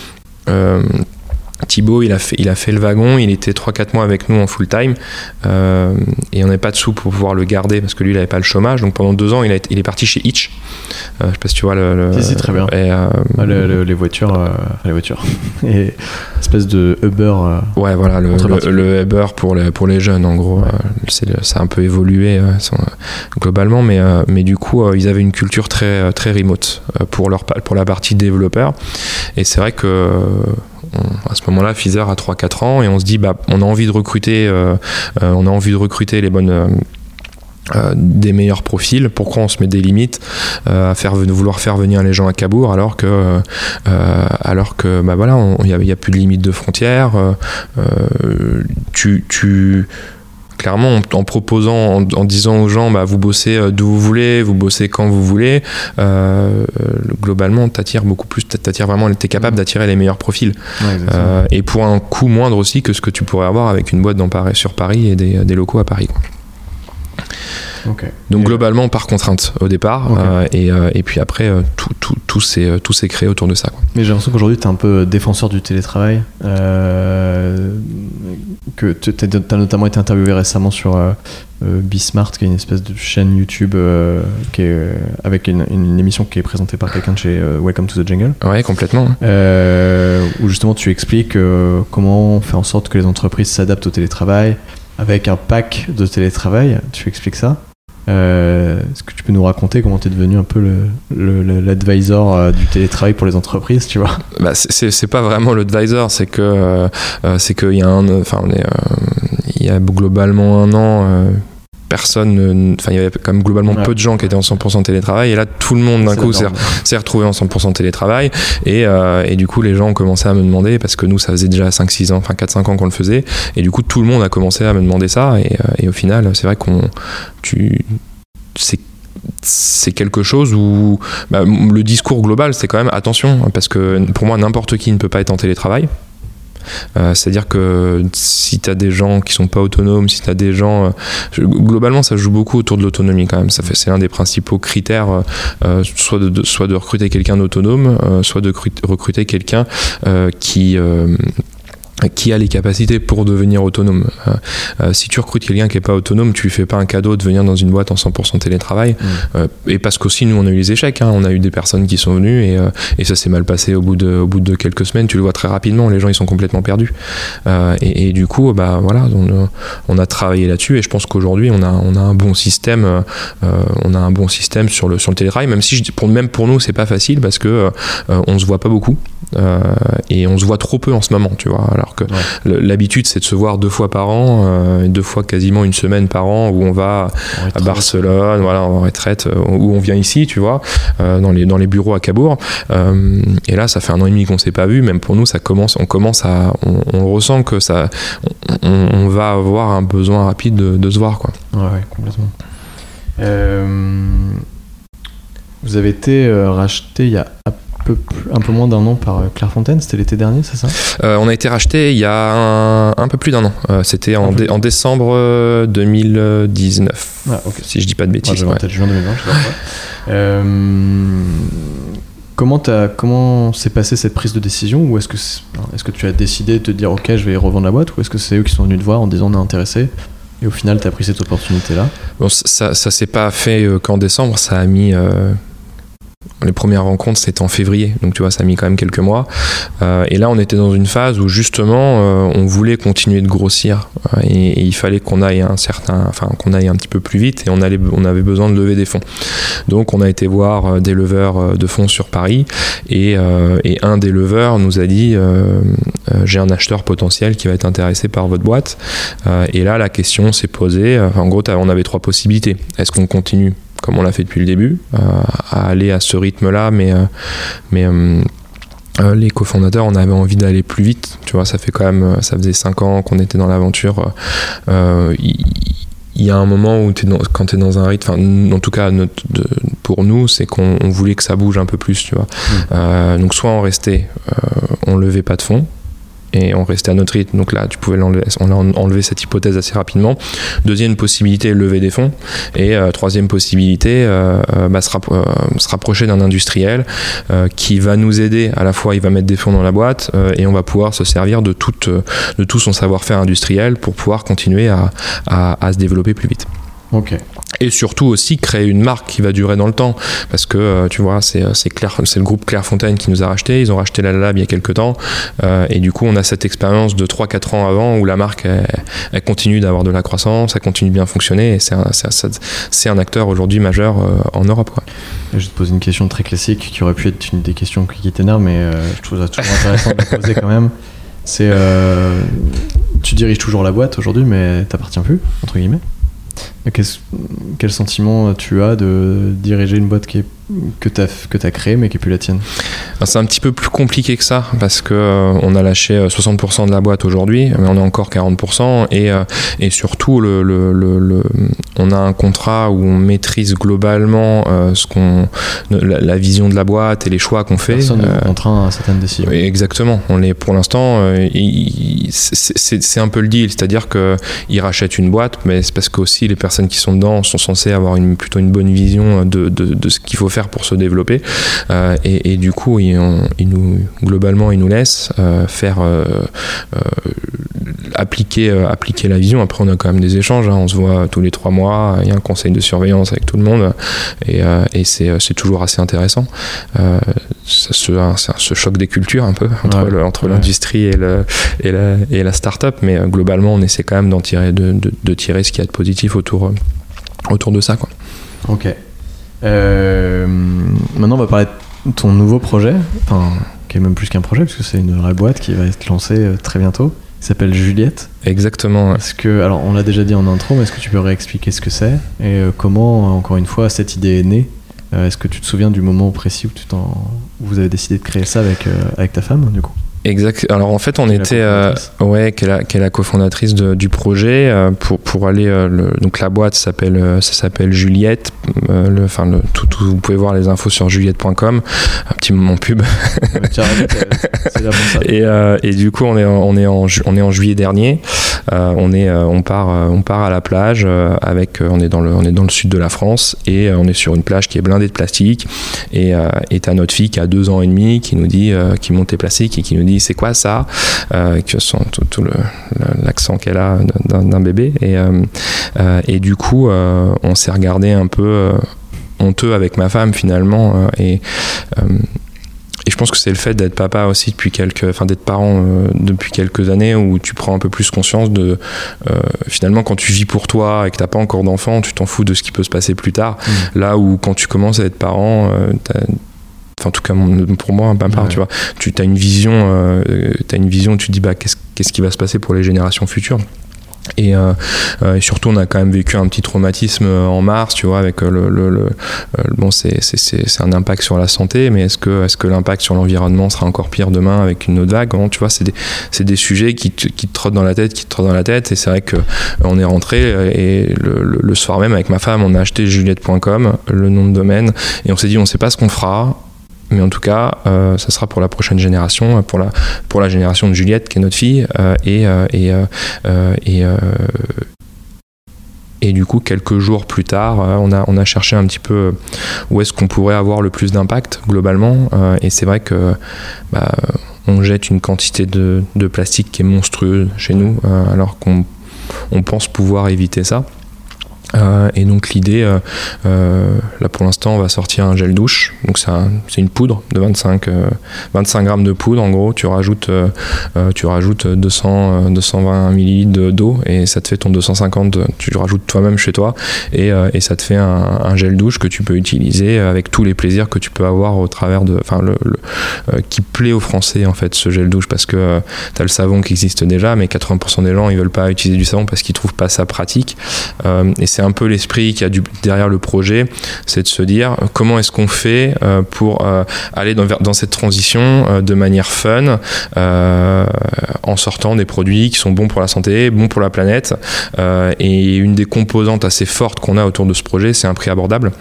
Thibaut, il a, fait, il a fait le wagon, il était 3-4 mois avec nous en full time euh, et on n'avait pas de sous pour pouvoir le garder parce que lui, il n'avait pas le chômage. Donc pendant deux ans, il, a il est parti chez Hitch. Euh, je sais pas si tu vois le. c'est très bien. Euh, ah, les voitures, les voitures. et espèce de Uber. ouais, voilà, le, Uber pour les, pour les jeunes, en gros. ça a un peu évolué globalement, mais, mais du coup, ils avaient une culture très, très remote pour, leur, pour la partie développeur. Et c'est vrai que à ce moment-là, Pfizer a 3-4 ans et on se dit, bah, on a envie de recruter, euh, euh, on a envie de recruter les bonnes. Euh, des meilleurs profils, pourquoi on se met des limites à faire vouloir faire venir les gens à Cabourg alors que alors que bah voilà il n'y a, a, plus de limite de frontières tu, tu clairement en, proposant, en, disant aux gens, bah, vous bossez euh, d'où vous voulez, vous bossez quand vous voulez, euh, globalement, t'attires beaucoup plus, t'attires vraiment, t'es capable d'attirer les meilleurs profils. Euh, et pour un coût moindre aussi que ce que tu pourrais avoir avec une boîte dans Paris, sur Paris et des, des locaux à Paris. Donc globalement par contrainte au départ euh, et, euh, et, puis après euh, tout, tout, tout s'est créé autour de ça. Mais j'ai l'impression qu'aujourd'hui tu es un peu défenseur du télétravail. que tu as notamment été interviewé récemment sur Bismart qui est une espèce de chaîne YouTube qui est, avec une, une, émission qui est présentée par quelqu'un de chez Welcome to the Jungle. Ouais complètement. où justement tu expliques comment on fait en sorte que les entreprises s'adaptent au télétravail avec un pack de télétravail. Tu expliques ça Est-ce que tu peux nous raconter comment tu es devenu un peu l'advisor le, du télétravail pour les entreprises, tu vois? Bah, C'est pas vraiment l'advisor, c'est que c'est qu'il y a enfin, il y a globalement un an personne, enfin il y avait quand même globalement peu de gens qui étaient en 100% télétravail et là tout le monde d'un coup s'est retrouvé en 100% télétravail et, euh, et, du coup les gens ont commencé à me demander parce que nous ça faisait déjà 5-6 ans, enfin 4-5 ans qu'on le faisait et du coup tout le monde a commencé à me demander ça et, euh, et au final c'est vrai qu'on tu c'est c'est quelque chose où bah, le discours global c'est quand même attention parce que pour moi n'importe qui ne peut pas être en télétravail euh, c'est-à-dire que si tu as des gens qui sont pas autonomes, si tu des gens. Euh, globalement, ça joue beaucoup autour de l'autonomie quand même. C'est l'un des principaux critères, euh, soit, de, soit de recruter quelqu'un d'autonome, soit de recruter quelqu'un qui qui a les capacités pour devenir autonome. Euh, euh, si tu recrutes quelqu'un qui n'est pas autonome, tu lui fais pas un cadeau de venir dans une boîte en 100% télétravail. Mm. Euh, et parce qu'aussi, nous, on a eu les échecs. Hein. on a eu des personnes qui sont venues et, et ça s'est mal passé au bout, de, au bout de quelques semaines. Tu le vois très rapidement, les gens, ils sont complètement perdus. Et, et, du coup, bah, voilà, on, on a travaillé là-dessus et je pense qu'aujourd'hui, on a, on a un bon système, on a un bon système sur le, sur le télétravail, même si, je, pour, même pour nous, c'est pas facile parce que on se voit pas beaucoup et on se voit trop peu en ce moment, tu vois. Alors que l'habitude, c'est de se voir deux fois par an, euh, deux fois quasiment une semaine par an, où on va à Barcelone, voilà, en retraite, euh, où on vient ici, tu vois, euh, dans, les, dans les bureaux à Cabourg. et là, ça fait un an et demi qu'on s'est pas vu. Même pour nous, ça commence, on commence à, on, ressent que ça, on, va avoir un besoin rapide de, se voir, quoi. Ouais, complètement. vous avez été racheté il y a un peu moins d'un an par euh, Clairefontaine, c'était l'été dernier, c'est ça? Euh, On a été racheté il y a un, peu plus d'un an. Euh, c'était en, en, décembre 2019, ah, si je dis pas de bêtises. Ouais, juin 2020, Comment, comment s'est passée cette prise de décision Ou est-ce que, est, que tu as décidé de te dire ok, je vais revendre la boîte Ou est-ce que c'est eux qui sont venus te voir en disant on est intéressé et au final, tu as pris cette opportunité-là? Bon, Ça, ça s'est pas fait qu'en décembre, ça a mis les premières rencontres, c'était en février, donc tu vois, ça a mis quand même quelques mois. Euh, et là, on était dans une phase où justement, euh, on voulait continuer de grossir euh, et, il fallait qu'on aille un certain, enfin, qu'on aille un petit peu plus vite et on, avait besoin de lever des fonds. Donc, on a été voir des leveurs de fonds sur Paris et, et un des leveurs nous a dit j'ai un acheteur potentiel qui va être intéressé par votre boîte. et là, la question s'est posée. en gros, on avait trois possibilités. Est-ce qu'on continue comme on l'a fait depuis le début, euh, à aller à ce rythme-là, mais, euh, mais euh, les cofondateurs, on avait envie d'aller plus vite. Tu vois, ça fait quand même, ça faisait 5 ans qu'on était dans l'aventure. il y, a un moment où es quand tu es dans un rythme, en tout cas pour nous, c'est qu'on voulait que ça bouge un peu plus, tu vois. Mmh. donc soit on restait, on levait pas de fonds, et on restait à notre rythme. Donc là, tu pouvais l'enlever, on a enlevé cette hypothèse assez rapidement. Deuxième possibilité, lever des fonds. Et euh, troisième possibilité, euh, euh, bah, se, rapprocher d'un industriel qui va nous aider. À la fois, il va mettre des fonds dans la boîte et on va pouvoir se servir de, tout son savoir-faire industriel pour pouvoir continuer à, à se développer plus vite. Ok et surtout aussi créer une marque qui va durer dans le temps. Parce que euh, tu vois c'est euh, c'est le groupe Clairefontaine qui nous a racheté. Ils ont racheté la Lab il y a quelques temps. Euh, et du coup on a cette expérience de 3-4 ans avant où la marque elle, continue d'avoir de la croissance elle continue de bien fonctionner. Et c'est un, acteur aujourd'hui majeur en Europe quoi. Je vais te poser une question très classique qui aurait pu être une des questions qui t'énervent mais je trouve ça toujours intéressant de la poser quand même. C'est tu diriges toujours la boîte aujourd'hui mais t'appartiens plus entre guillemets quel sentiment tu as de diriger une boîte qui est que tu as, que as créé mais qui est plus la tienne C'est un petit peu plus compliqué que ça parce que euh, on a lâché 60% euh, de la boîte aujourd'hui, mais on est encore 40% et, euh, et surtout le, le, le, on a un contrat où on maîtrise globalement ce qu'on la, vision de la boîte et les choix qu'on fait. Personne ne contraint à certaines décisions. Exactement. On est pour l'instant, c'est un peu le deal, c'est-à-dire que ils rachètent une boîte, mais c'est parce que aussi les personnes qui sont dedans sont censées avoir une, plutôt une bonne vision de, de, de ce qu'il faut faire pour se développer. Euh, et, du coup, il, nous, globalement, il nous laisse euh, faire euh, appliquer, appliquer la vision. Après, on a quand même des échanges. Hein. On se voit tous les trois mois. Il y a un conseil de surveillance avec tout le monde. Et, et c'est toujours assez intéressant. ça ce choc des cultures un peu entre, l'industrie et, le, et, la, et la start-up. Mais globalement, on essaie quand même d'en tirer, de, de, de, tirer ce qu'il y a de positif autour, autour de ça. Quoi. Ok. Maintenant, on va parler de ton nouveau projet, enfin, qui est même plus qu'un projet, parce que c'est une vraie boîte qui va être lancée très bientôt. Il s'appelle Juliette. Exactement. Est-ce que, alors, on l'a déjà dit en intro, mais est-ce que tu peux réexpliquer ce que c'est et comment, encore une fois, cette idée est née? Est-ce que tu te souviens du moment précis où, tu où vous avez décidé de créer ça avec, avec ta femme, du coup? Exact. Alors en fait, on était, euh, ouais, qu'elle est la, cofondatrice du projet euh, pour pour aller. Euh, le, donc la boîte s'appelle, ça s'appelle Juliette. le, enfin, le, tout, vous pouvez voir les infos sur juliette.com. Un petit moment pub. et, et du coup, on est on est en on est en juillet dernier. on est on part on part à la plage avec on est dans le on est dans le sud de la France et on est sur une plage qui est blindée de plastique et et t'as notre fille qui a deux ans et demi qui nous dit qui monte les plastiques et qui nous dit c'est quoi ça euh, que son, tout, l'accent qu'elle a d'un bébé et, euh, euh, et du coup on s'est regardé un peu honteux avec ma femme finalement et et je pense que c'est le fait d'être papa aussi depuis quelques, enfin d'être parent depuis quelques années où tu prends un peu plus conscience de finalement quand tu vis pour toi et que t'as pas encore d'enfant, tu t'en fous de ce qui peut se passer plus tard. Mmh. Là où quand tu commences à être parent, en tout cas pour moi, un part, tu vois. Tu as une vision, euh, as une vision, tu te dis bah qu'est-ce qu'est-ce qui va se passer pour les générations futures? Et, euh, euh, et, surtout, on a quand même vécu un petit traumatisme en mars, tu vois, avec le, le, bon, c'est un impact sur la santé, mais est-ce que, est-ce que l'impact sur l'environnement sera encore pire demain avec une autre vague Tu vois, c'est des, des, sujets qui te, qui te trottent dans la tête, qui te trottent dans la tête, et c'est vrai que on est rentré et le, le, soir même avec ma femme, on a acheté juliette.com, le nom de domaine, et on s'est dit, on sait pas ce qu'on fera mais en tout cas, euh, ça sera pour la prochaine génération, pour la, pour la génération de Juliette, qui est notre fille, euh, et, euh, et, et, du coup, quelques jours plus tard, on, a, on a cherché un petit peu où est-ce qu'on pourrait avoir le plus d'impact globalement. et c'est vrai que bah, on jette une quantité de, de, plastique qui est monstrueuse chez nous, alors qu'on on pense pouvoir éviter ça. Euh, et donc l'idée, euh, euh, là pour l'instant, on va sortir un gel douche. Donc c'est une poudre de 25, 25 grammes de poudre. En gros, tu rajoutes, tu rajoutes 200, 220 millilitres d'eau et ça te fait ton 250. Tu rajoutes toi-même chez toi et, et, ça te fait un, gel douche que tu peux utiliser avec tous les plaisirs que tu peux avoir au travers de, enfin le, qui plaît aux Français en fait ce gel douche parce que tu as le savon qui existe déjà, mais 80% des gens ils veulent pas utiliser du savon parce qu'ils trouvent pas ça pratique. et c'est un peu l'esprit qui a du, derrière le projet, c'est de se dire comment est-ce qu'on fait euh, pour euh, aller dans, cette transition euh, de manière fun, en sortant des produits qui sont bons pour la santé, bons pour la planète. et une des composantes assez fortes qu'on a autour de ce projet, c'est un prix abordable,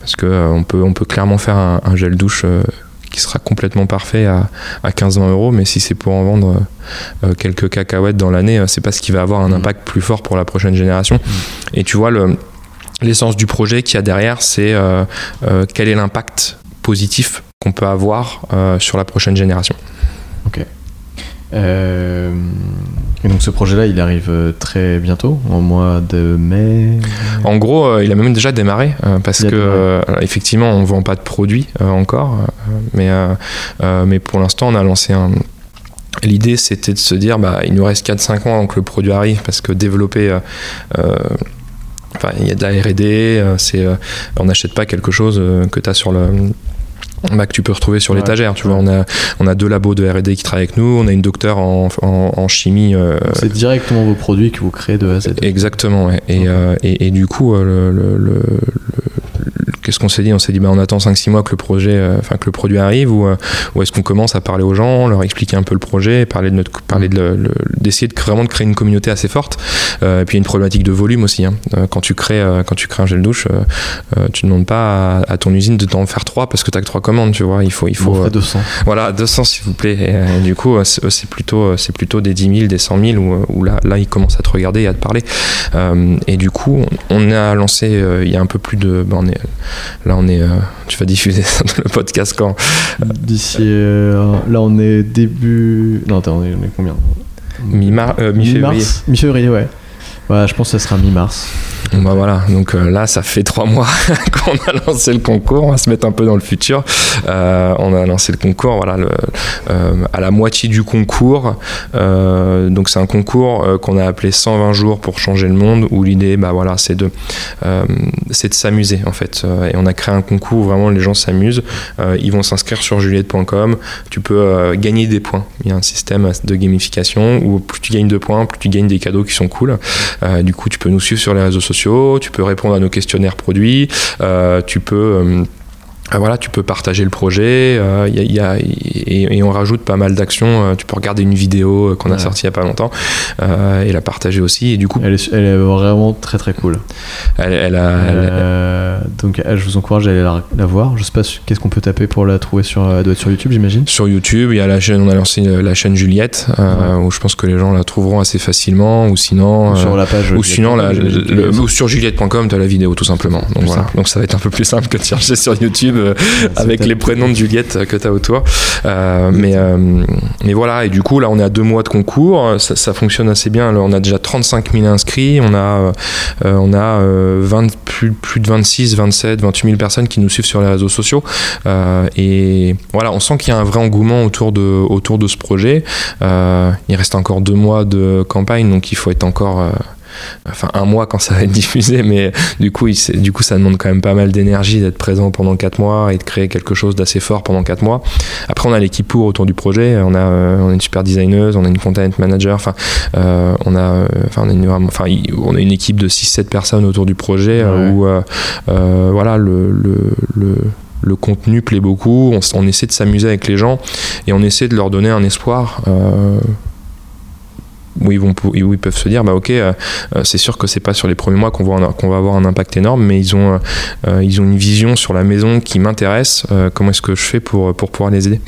parce que on peut, on peut clairement faire un, gel douche qui sera complètement parfait à, à 15-20 euros, mais si c'est pour en vendre quelques cacahuètes dans l'année, c'est pas ce qui va avoir un mmh. impact plus fort pour la prochaine génération. Mmh. Et tu vois, le, l'essence du projet qu'il y a derrière, c'est euh, euh, quel est l'impact positif qu'on peut avoir euh, sur la prochaine génération. Ok. Et donc ce projet-là, il arrive très bientôt, en mois de mai. En gros, il a même déjà démarré, parce que effectivement, on ne vend pas de produits encore, mais, mais pour l'instant, on a lancé un, L'idée, c'était de se dire, bah, il nous reste 4-5 ans avant que le produit arrive, parce que développer Enfin, il y a de la R&D, euh, c'est, euh, on n'achète pas quelque chose euh, que tu as sur le bah, que tu peux retrouver sur l'étagère. Tu vois, on a, on a deux labos de R&D qui travaillent avec nous, on a une docteure en, en, chimie. c'est directement vos produits que vous créez de A à Z. Exactement, ouais. et, et, et, du coup, le, le, le, qu'est-ce qu'on s'est dit On s'est dit, bah, on attend 5-6 mois que le projet, euh, enfin que le produit arrive, ou, euh, ou est-ce qu'on commence à parler aux gens, leur expliquer un peu le projet, parler de notre, parler de d'essayer de vraiment de créer une communauté assez forte. Euh, et puis il y a une problématique de volume aussi. Hein. quand tu crées, quand tu crées un gel douche, tu ne demandes pas à, ton usine de t'en faire 3 parce que tu as que 3 commandes, tu vois. Il faut, il faut. 200. Voilà, 200 s'il vous plaît. Et, du coup, c'est plutôt, c'est plutôt des 10 000, des 100 000 où, où, là, là, ils commencent à te regarder et à te parler. et du coup, on a lancé il y a un peu plus de, ben, on est, Là, on est. Euh, tu vas diffuser le podcast quand D'ici. Euh, là, on est début. Non, attends, on est, combien? Mi-février. Mi-février, ouais. Je pense que ça sera mi-mars. Bah voilà, donc euh, là, ça fait trois mois qu'on a lancé le concours. On va se mettre un peu dans le futur. Euh, on a lancé le concours, voilà, euh, à la moitié du concours. donc c'est un concours qu'on a appelé 120 jours pour changer le monde, où l'idée, bah voilà, c'est de, c'est s'amuser en fait. Et on a créé un concours où vraiment les gens s'amusent. ils vont s'inscrire sur juliette.com. Tu peux gagner des points. Il y a un système de gamification où plus tu gagnes de points, plus tu gagnes des cadeaux qui sont cool. Du coup, tu peux nous suivre sur les réseaux sociaux tu peux répondre à nos questionnaires produits, euh, tu peux euh, voilà, tu peux partager le projet, euh, y a, et, on rajoute pas mal d'actions. tu peux regarder une vidéo qu'on a sortie il n'y a pas longtemps et la partager aussi. Et du coup, elle est, elle est vraiment très très cool. Elle, a, donc, je vous encourage à aller la, voir. Je sais pas qu'est-ce qu'on peut taper pour la trouver sur, elle doit être sur YouTube, j'imagine. Sur YouTube, il y a la chaîne, on a lancé la chaîne Juliette où je pense que les gens la trouveront assez facilement, ou sinon sur la page, ou sinon la, ou sur juliette.com, tu as la vidéo tout simplement. Donc voilà, donc ça va être un peu plus simple que de chercher sur YouTube. Euh, avec les prénoms de Juliette que tu as autour. Euh, mais, euh, mais voilà, et du coup, là, on est à deux mois de concours. Ça, fonctionne assez bien. on a déjà 35 000 inscrits. On a, on a 20, plus, plus de 26, 27, 28 000 personnes qui nous suivent sur les réseaux sociaux. et voilà, on sent qu'il y a un vrai engouement autour de, autour de ce projet. il reste encore deux mois de campagne, donc il faut être encore enfin un mois quand ça va être diffusé, mais du coup, il, du coup ça demande quand même pas mal d'énergie d'être présent pendant 4 mois et de créer quelque chose d'assez fort pendant 4 mois. Après, on a l'équipe pour autour du projet, on a, euh, on a une super designeuse, on a une content manager, enfin, euh, on a, euh, enfin, on a une, enfin, on a une équipe de 6-7 personnes autour du projet où, voilà, le, le, le le contenu plaît beaucoup, on, on essaie de s'amuser avec les gens et on essaie de leur donner un espoir euh, où ils, vont, ils peuvent se dire bah ok euh, euh, c'est sûr que c'est pas sur les premiers mois qu'on va, qu'on va avoir un impact énorme mais ils ont, euh, ils ont une vision sur la maison qui m'intéresse comment est-ce que je fais pour, pour pouvoir les aider?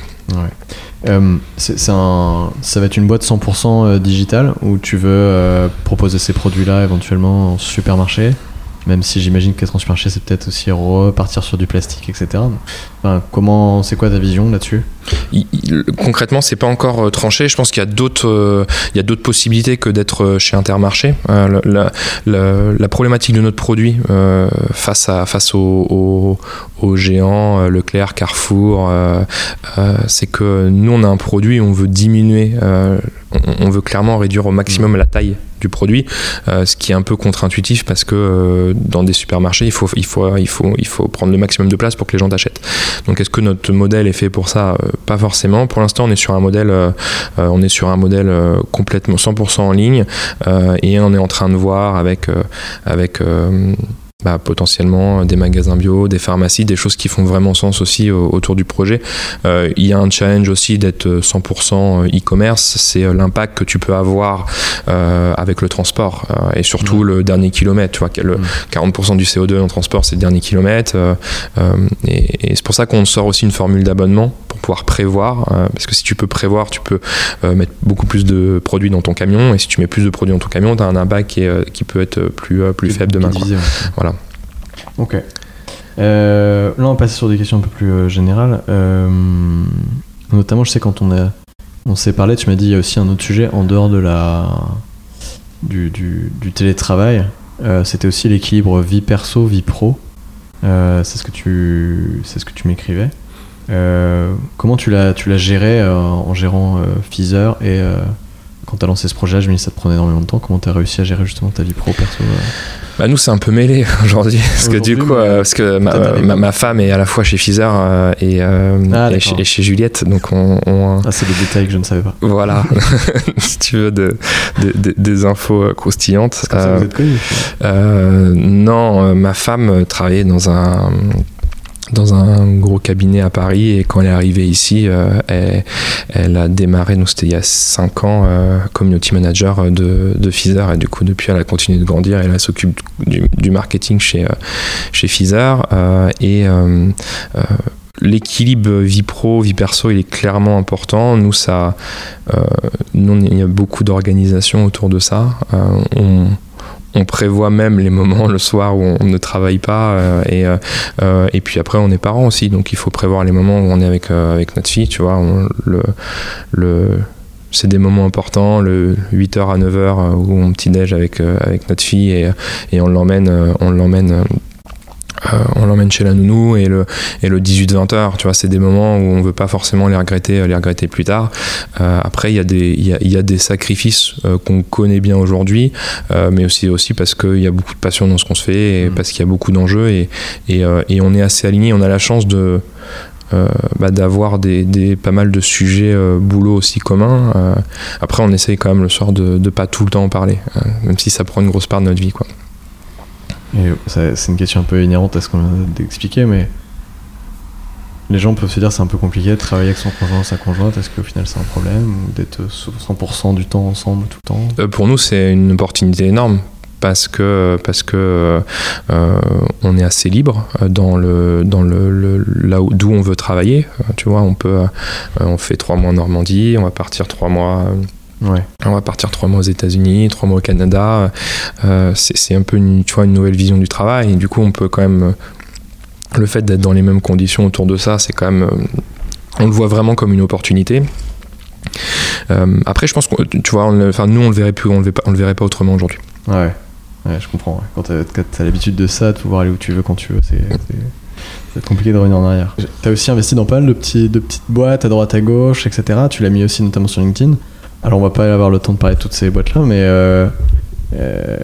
C'est, un, ça va être une boîte 100% digitale où tu veux proposer ces produits là éventuellement en supermarché? Même si j'imagine qu'être en supermarché, c'est peut-être aussi repartir sur du plastique, etc. Enfin, comment, c'est quoi ta vision là-dessus? Concrètement, c'est pas encore euh, tranché. Je pense qu'il y a d'autres, euh, il y a d'autres possibilités que d'être euh, chez Intermarché. La, la, problématique de notre produit face à face aux, aux, géants, Leclerc, Carrefour, c'est que nous on a un produit, on veut diminuer, on, on veut clairement réduire au maximum la taille du produit, euh, ce qui est un peu contre-intuitif parce que euh, dans des supermarchés, il faut, il, faut, il, faut, il faut prendre le maximum de place pour que les gens t'achètent. Donc est-ce que notre modèle est fait pour ça? Euh, Pas forcément. Pour l'instant, on est sur un modèle, on est sur un modèle complètement 100% en ligne et on est en train de voir avec, avec bah, potentiellement des magasins bio, des pharmacies, des choses qui font vraiment sens aussi autour du projet. Euh, il y a un challenge aussi d'être 100% euh, e-commerce, c'est euh, l'impact que tu peux avoir avec le transport et surtout le dernier kilomètre. Tu vois, le 40% du CO2 en transport, c'est le dernier kilomètre. et, et c'est pour ça qu'on sort aussi une formule d'abonnement pouvoir prévoir, parce que si tu peux prévoir, tu peux mettre beaucoup plus de produits dans ton camion, et si tu mets plus de produits dans ton camion, tu as un impact qui, qui peut être plus, plus faible demain. Voilà. Ok. Euh, là, on va passer sur des questions un peu plus euh, générales. Euh, notamment, je sais quand on, a, on s'est parlé, tu m'as dit il y a aussi un autre sujet en dehors de la, du, du, télétravail. c'était aussi l'équilibre vie perso, vie pro. c'est ce que tu, c'est ce que tu m'écrivais. Comment tu l'as, tu l'as géré en gérant Feezer et quand tu as lancé ce projet, je me dis ça te prenait énormément de temps. Comment tu as réussi à gérer justement ta vie pro perso bah nous c'est un peu mêlé aujourd'hui. Parce que du coup euh, parce que ma, ma, femme est à la fois chez Fizer euh, et, euh, ah, et, chez, Juliette. Donc on, ah c'est des détails que je ne savais pas. Voilà. Si tu veux de, de, des infos croustillantes. Comme ça vous êtes connu non ma femme travaillait dans un dans un gros cabinet à Paris et quand elle est arrivée ici, euh, elle, a démarré, nous c'était il y a 5 ans, euh, community manager de, de Fizer et du coup depuis elle a continué de grandir et elle s'occupe du, marketing chez, euh, chez Fizer et l'équilibre vie pro, vie perso, il est clairement important. Nous, ça, nous, il y a beaucoup d'organisation autour de ça. On prévoit même les moments le soir où on ne travaille pas euh, et, euh, euh, et puis après on est parents aussi donc il faut prévoir les moments où on est avec, avec notre fille tu vois c'est des moments importants, le 8h à 9h où on petit-déj avec, avec notre fille et, et on l'emmène on l'emmène euh, on l'emmène chez la nounou et le, et le 18-20 heures, tu vois, c'est des moments où on veut pas forcément les regretter, les regretter plus tard. Euh, après, il y, a des, y, a, y a des sacrifices euh, qu'on connaît bien aujourd'hui, mais aussi, aussi parce qu'il y a beaucoup de passion dans ce qu'on se fait et mmh. parce qu'il y a beaucoup d'enjeux et, et, et, on est assez aligné. On a la chance de. bah, d'avoir des, des, pas mal de sujets boulot aussi communs. après, on essaye quand même le soir de ne pas tout le temps en parler, même si ça prend une grosse part de notre vie. Quoi c'est une question un peu inhérente à ce qu'on a d'expliquer, mais les gens peuvent se dire c'est un peu compliqué de travailler avec son conjoint, sa conjointe, est-ce qu'au final c'est un problème ou d'être 100% du temps ensemble tout le temps? Euh, Pour nous, c'est une opportunité énorme parce que parce que euh, on est assez libre dans le dans le, là d'où on veut travailler. Tu vois, on peut on fait trois mois en Normandie, on va partir trois mois on va partir trois mois aux États-Unis, trois mois au Canada. Euh, c'est un peu une, tu vois, une nouvelle vision du travail. Et du coup, on peut quand même. Le fait d'être dans les mêmes conditions autour de ça, c'est quand même. On le voit vraiment comme une opportunité. Euh, après, je pense que tu vois, enfin, nous, on le verrait plus, on le, on le verrait pas autrement aujourd'hui. Ouais. ouais, je comprends. Quand tu as, l'habitude de ça, de pouvoir aller où tu veux quand tu veux, c'est compliqué de revenir en arrière. Tu as aussi investi dans pas mal de, petits, de petites boîtes à droite à gauche, etc. Tu l'as mis aussi notamment sur LinkedIn. Alors on va pas avoir le temps de parler de toutes ces boîtes là, mais euh, euh,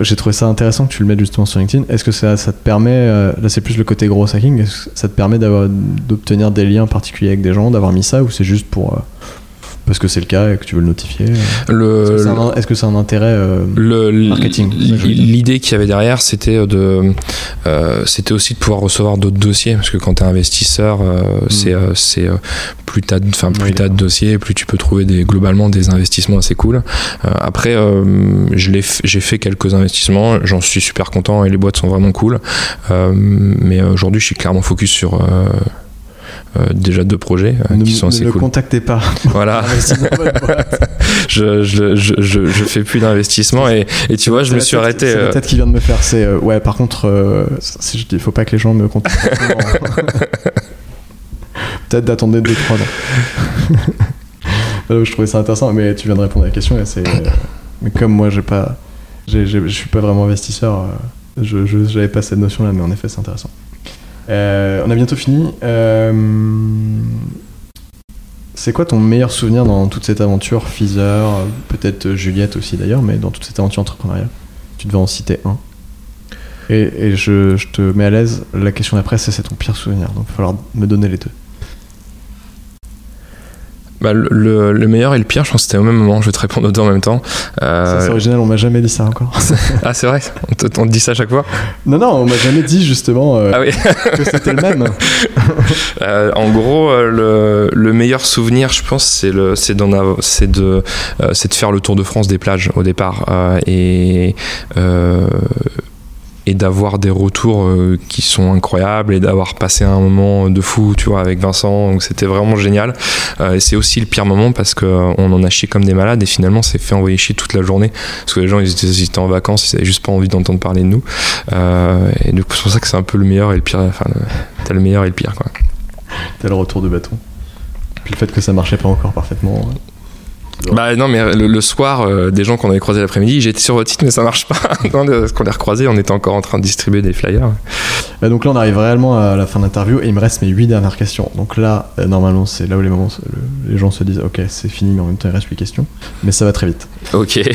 j'ai trouvé ça intéressant que tu le mettes justement sur LinkedIn. Est-ce que ça, ça, te permet, euh, là c'est plus le côté gros hacking, est-ce que ça te permet d'obtenir des liens particuliers avec des gens, d'avoir mis ça, ou c'est juste pour parce que c'est le cas et que tu veux le notifier Est-ce que c'est un, intérêt euh, le, marketing L'idée qu'il y avait derrière, c'était de, euh, c'était aussi de pouvoir recevoir d'autres dossiers, parce que quand tu es investisseur, euh, hmm. c'est, c'est plus tu as, enfin plus de dossiers, plus tu peux trouver des, globalement des investissements assez cool. après, je j'ai fait quelques investissements, j'en suis super content et les boîtes sont vraiment cool. mais aujourd'hui, je suis clairement focus sur euh, déjà deux projets euh, qui sont assez ne cool. Ne contactez pas. Voilà. je, je, je, je, fais plus d'investissement et, et, tu vois, je me suis arrêté. C'est la euh, tête qui vient de me faire. C'est ouais. Par contre, il faut pas que les gens me contactent. Peut-être d'attendre deux trois ans. je trouvais ça intéressant, mais tu viens de répondre à la question. Et mais comme moi, j'ai pas, je suis pas vraiment investisseur. je j'avais pas cette notion là, mais en effet, c'est intéressant. Euh, on a bientôt fini. Euh, c'est quoi ton meilleur souvenir dans toute cette aventure Feezer Peut-être Juliette aussi d'ailleurs, mais dans toute cette aventure entrepreneuriale? Tu devais en citer un. Et, je, je, te mets à l'aise, la question d'après c'est ton pire souvenir, donc il va falloir me donner les deux. Bah, le, le, meilleur et le pire, je pense que c'était au même moment. Je vais te répondre aux deux en même temps. Euh... C'est original, on m'a jamais dit ça encore. ah, c'est vrai? On te, on dit ça à chaque fois? Non, non, on m'a jamais dit justement euh, ah oui. que c'était le même. euh, en gros, le, le, meilleur souvenir, je pense, c'est de, de, euh, de faire le tour de France des plages au départ. et et d'avoir des retours euh, qui sont incroyables et d'avoir passé un moment de fou, tu vois, avec Vincent. Donc c'était vraiment génial. Euh, et c'est aussi le pire moment parce qu'on en a chié comme des malades et finalement c'est fait envoyer chier toute la journée parce que les gens ils étaient, en vacances, ils avaient juste pas envie d'entendre parler de nous. Euh, et du coup c'est pour ça que c'est un peu le meilleur et le pire. Enfin, t'as le meilleur et le pire quoi. T'as le retour de bâton. Puis le fait que ça marchait pas encore parfaitement. Bah non, mais le, soir, euh, des gens qu'on avait croisés l'après-midi, j'étais sur votre site, mais ça marche pas. Quand qu'on les recroisés, on était encore en train de distribuer des flyers. Bah donc là, on arrive réellement à la fin de l'interview et il me reste mes 8 dernières questions. Donc là, euh, normalement, c'est là où les, moments, les gens se disent Ok, c'est fini, mais en même temps, il reste 8 questions. Mais ça va très vite. Ok.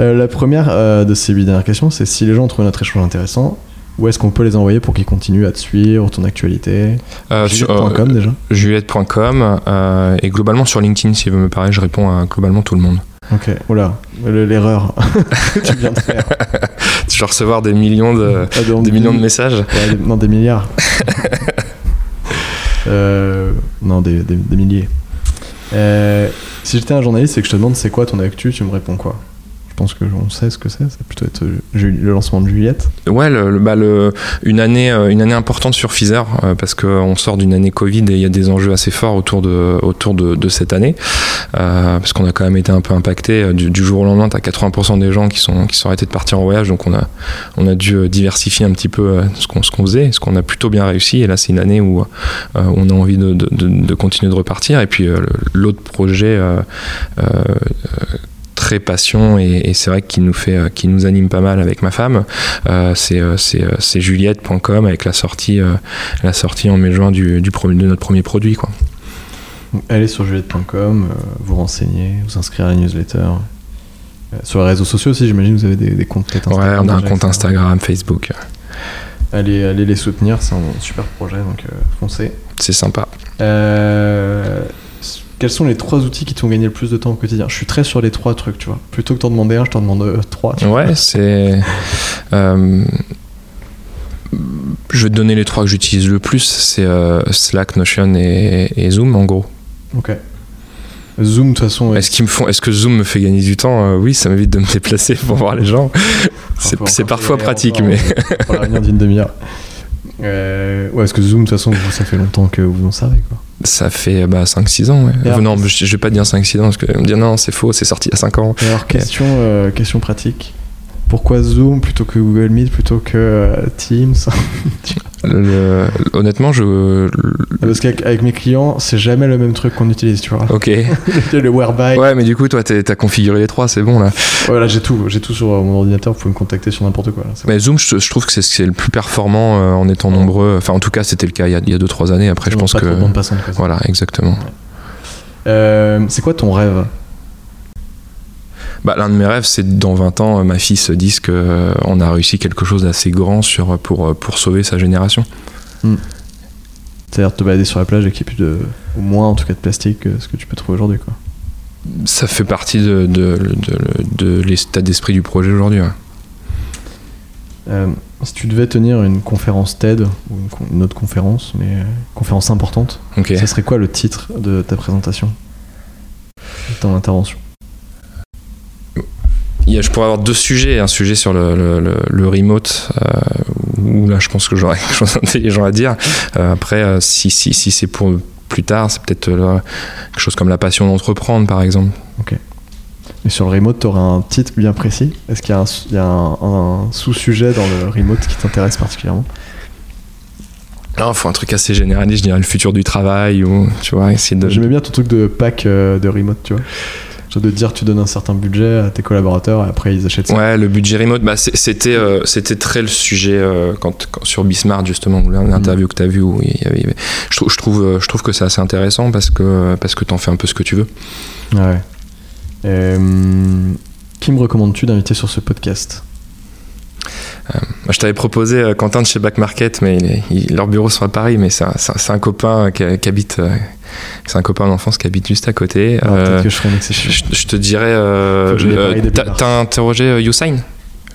euh, la première de ces 8 dernières questions, c'est si les gens trouvent notre échange intéressant, où est-ce qu'on peut les envoyer pour qu'ils continuent à te suivre, ton actualité euh, Juliette.com euh, déjà Juliette.com euh, et globalement sur LinkedIn, si vous me parlez, je réponds à globalement tout le monde. Ok, oula, l'erreur tu viens de faire. tu vas recevoir des millions de, ah, des millions de messages Non, des milliards. non, des, des, milliers. Si j'étais un journaliste et que je te demande c'est quoi ton actu, tu me réponds quoi? Je pense que on sait ce que c'est. Ça plutôt être euh, le lancement de Juliette. Ouais, bah, le- une, année, euh, une année importante sur Pfizer euh, parce qu'on sort d'une année Covid et il y a des enjeux assez forts autour de, cette année. Parce qu'on a quand même été un peu impacté. Du, jour au lendemain, tu as 80% des gens qui sont, qui sont arrêtés de partir en voyage. Donc on a, dû diversifier un petit peu ce qu'on faisait, ce qu'on a plutôt bien réussi. Et là, c'est une année où on a envie de, continuer de repartir. Et puis l'autre projet. Très passion et, et c'est vrai qu'il nous fait euh, qui nous anime pas mal avec ma femme euh, c'est euh, c'est juliette.com avec la sortie la sortie en mai-juin du, du premier- de notre premier produit quoi. Allez sur juliette.com, vous renseigner, vous inscrire à la newsletter. Sur les réseaux sociaux aussi, j'imagine vous avez des, des comptes Ouais, on a un compte. Instagram, Facebook, Allez, allez les soutenir, c'est un super projet, donc euh, foncez. c'est sympa. Euh, quels sont les trois outils qui t'ont gagné le plus de temps au quotidien? Je suis très sur les trois trucs, tu vois. Plutôt que t'en demander un, je t'en demande euh, trois. tu. Ouais, c'est euh, je vais te donner les trois que j'utilise le plus, c'est euh, Slack, Notion et, et Zoom en gros. Ok. Zoom, de toute façon, ouais, Est-ce qu'ils me font, est-ce que Zoom me fait gagner du temps? Oui, ça m'évite de me déplacer pour voir les gens. C'est parfois pratique, mais pour d'une demi-heure. Euh, ouais, est-ce que Zoom, de toute façon, vous, ça fait longtemps que vous en savez, quoi. Ça fait bah, 5-6 ans. Ouais. Alors, non, je, je vais pas dire 5-6 ans parce que me dire non, c'est faux, c'est sorti il y a 5 ans. Alors, question, euh, question pratique. Pourquoi Zoom plutôt que Google Meet, plutôt que euh, Teams? Le- honnêtement, je. Parce qu'avec avec mes clients, c'est jamais le même truc qu'on utilise, tu vois. Ok. le Whereby. Ouais, mais du coup, toi, t'as configuré les trois, c'est bon là. Voilà, j'ai tout. J'ai tout sur mon ordinateur. Vous pouvez me contacter sur n'importe quoi. là, Mais Zoom, je, je trouve que c'est- le plus performant euh, en étant nombreux. Enfin, en tout cas, c'était le cas il y a 2-3 années. Après, je pense Pas que. trop de bande passante, quoi. Voilà, exactement. Euh, c'est quoi ton rêve? Bah, L'un de mes rêves, c'est dans 20 ans, euh, ma fille se dise qu'on a réussi quelque chose d'assez grand sur, pour, euh, pour sauver sa génération. C'est-à-dire te balader sur la plage avec plus de, au moins en tout cas de plastique que ce que tu peux trouver aujourd'hui, quoi. Ça fait partie de, de, de, de l'état d'esprit du projet aujourd'hui. ouais. Euh, si tu devais tenir une conférence TED ou une, con- une autre conférence, mais euh, conférence importante, Ok. ça serait quoi le titre de ta présentation, de ton intervention? Je pourrais avoir deux sujets. Un sujet sur le, le, le- le remote, euh, où là, je pense que j'aurais quelque chose d'intelligent à dire. Euh, après, euh, si, si, si c'est pour plus tard, c'est peut-être euh, quelque chose comme la passion d'entreprendre, par exemple. Et sur le remote, tu aurais un titre bien précis? Est-ce qu'il y a un, il y a un- un sous-sujet dans le remote qui t'intéresse particulièrement? Non, il faut un truc assez généraliste, je dirais le futur du travail, ou tu vois, essayer de. J'aimais bien ton truc de pack de remote, tu vois. De dire tu donnes un certain budget à tes collaborateurs et après ils achètent ça. Ouais, le budget remote, bah, c'était euh, c'était très le sujet euh, quand, quand- sur Bismarck justement, l'interview que tu as vu où il y avait, je, trouve, je trouve euh, je trouve que c'est assez intéressant parce que parce que t'en fais un peu ce que tu veux. Ouais. Qui me recommandes-tu d'inviter sur ce podcast? Je t'avais proposé euh, Quentin de chez Back Market, mais il est- il- leur bureau sont à Paris, mais c'est un, copain qui, qui habite, euh, c'est un copain d'enfance qui habite juste à côté. Alors, Euh, Peut-être que je je, je te dirais, euh, euh, t'as interrogé euh, Usain,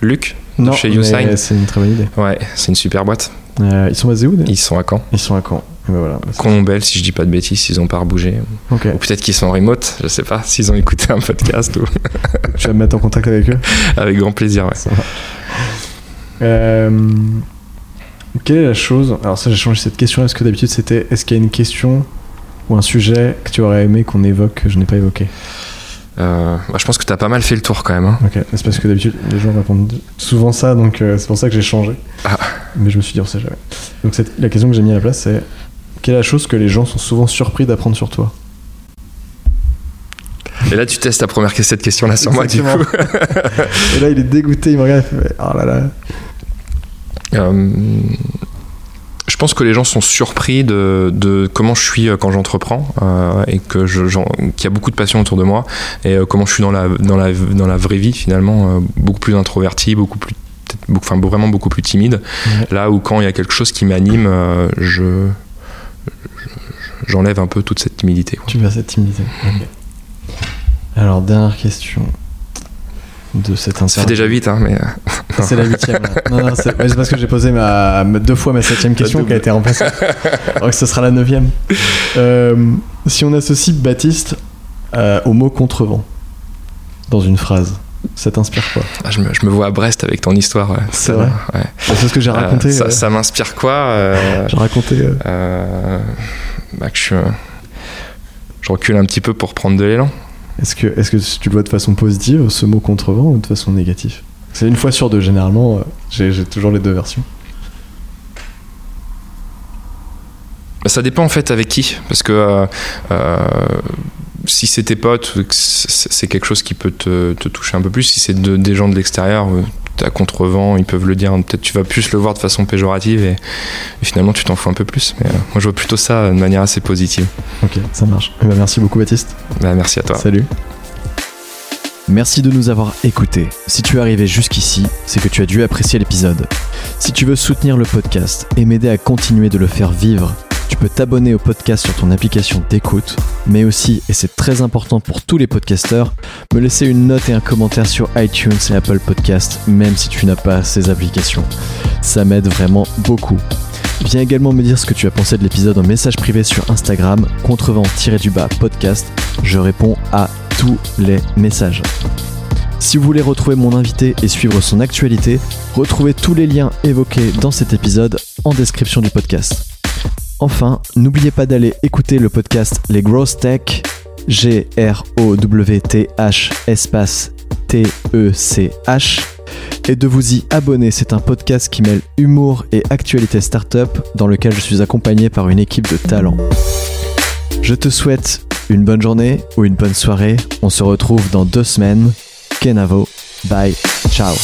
Luc, de Non, chez mais Usain? c'est une très bonne idée. Ouais, c'est une super boîte. Euh, ils sont basés où Ils sont à Caen. Ils sont à Caen. Ben voilà. bah, si je dis pas de bêtises, ils ont pas rebougé. Ok. Ou peut-être qu'ils sont en remote, je sais pas, s'ils ont écouté un podcast ou Tu vas me mettre en contact avec eux? Avec grand plaisir. Ouais. Euh, quelle est la chose Alors ça j'ai changé cette question parce que d'habitude c'était est-ce qu'il y a une question ou un sujet que tu aurais aimé qu'on évoque que je n'ai pas évoqué Euh, bah, je pense que t'as pas mal fait le tour quand même. hein. Ok. C'est parce que d'habitude les gens répondent souvent ça donc euh, c'est pour ça que j'ai changé. Ah. Mais je me suis dit on sait jamais. Donc cette- la question que j'ai mis à la place c'est quelle est la chose que les gens sont souvent surpris d'apprendre sur toi? Et là, tu testes ta première cette question-là sur moi, du coup. Exactement. Et là il est dégoûté, il me regarde, il fait oh là là. Euh, je pense que les gens sont surpris de, de comment je suis euh, quand j'entreprends euh, et que je, qu'il y a beaucoup de passion autour de moi et euh, comment je suis dans la, dans la, dans la vraie vie finalement, euh, beaucoup plus introverti, beaucoup plus, peut-être beaucoup, enfin vraiment beaucoup plus timide. Là où quand il y a quelque chose qui m'anime, je, je- j'enlève un peu toute cette timidité. quoi. Tu vas cette timidité. Alors, dernière question de cette interview. déjà vite, hein, mais euh, C'est la huitième. là. Non, non, c'est ouais, c'est parce que j'ai posé ma, deux fois ma septième question qui a été remplacée. Que ce sera la neuvième. Euh, si on associe Baptiste euh, au mot contrevent dans une phrase, Ça t'inspire quoi? Ah, je, me, je, me, vois à Brest avec ton histoire. C'est vrai? ouais. C'est ce que j'ai raconté. Euh, ça, ça m'inspire quoi J'ai raconté. Bah, que je, je recule un petit peu pour prendre de l'élan. Est-ce que, est que tu le vois de façon positive, ce mot contrevent, ou de façon négative? C'est une fois sur deux, généralement, j'ai toujours les deux versions. Bah, ça dépend en fait avec qui, parce que euh, euh, si c'est tes potes, c'est quelque chose qui peut te, te, toucher un peu plus. Si c'est de, des gens de l'extérieur, euh, à contrevent, ils peuvent le dire. Peut-être tu vas plus le voir de façon péjorative et, et finalement tu t'en fous un peu plus. Mais euh, moi je vois plutôt ça de manière assez positive. Ok, ça marche. Eh ben, merci beaucoup Baptiste. Bah, merci à toi. Salut. Merci de nous avoir écoutés. Si tu es arrivé jusqu'ici, c'est que tu as dû apprécier l'épisode. Si tu veux soutenir le podcast et m'aider à continuer de le faire vivre, tu peux t'abonner au podcast sur ton application d'écoute, mais aussi, et c'est très important pour tous les podcasteurs, me laisser une note et un commentaire sur iTunes et Apple Podcast, même si tu n'as pas ces applications. Ça m'aide vraiment beaucoup. Viens également me dire ce que tu as pensé de l'épisode en message privé sur Instagram, contrevent-du-bas podcast. Je réponds à tous les messages. Si vous voulez retrouver mon invité et suivre son actualité, retrouvez tous les liens évoqués dans cet épisode en description du podcast. Enfin, n'oubliez pas d'aller écouter le podcast Les Growth Tech, G-R-O-W-T-H espace T-E-C-H, et de vous y abonner. C'est un podcast qui mêle humour et actualité startup dans lequel je suis accompagné par une équipe de talents. Je te souhaite une bonne journée ou une bonne soirée. On se retrouve dans deux semaines. Kenavo. Bye. Ciao.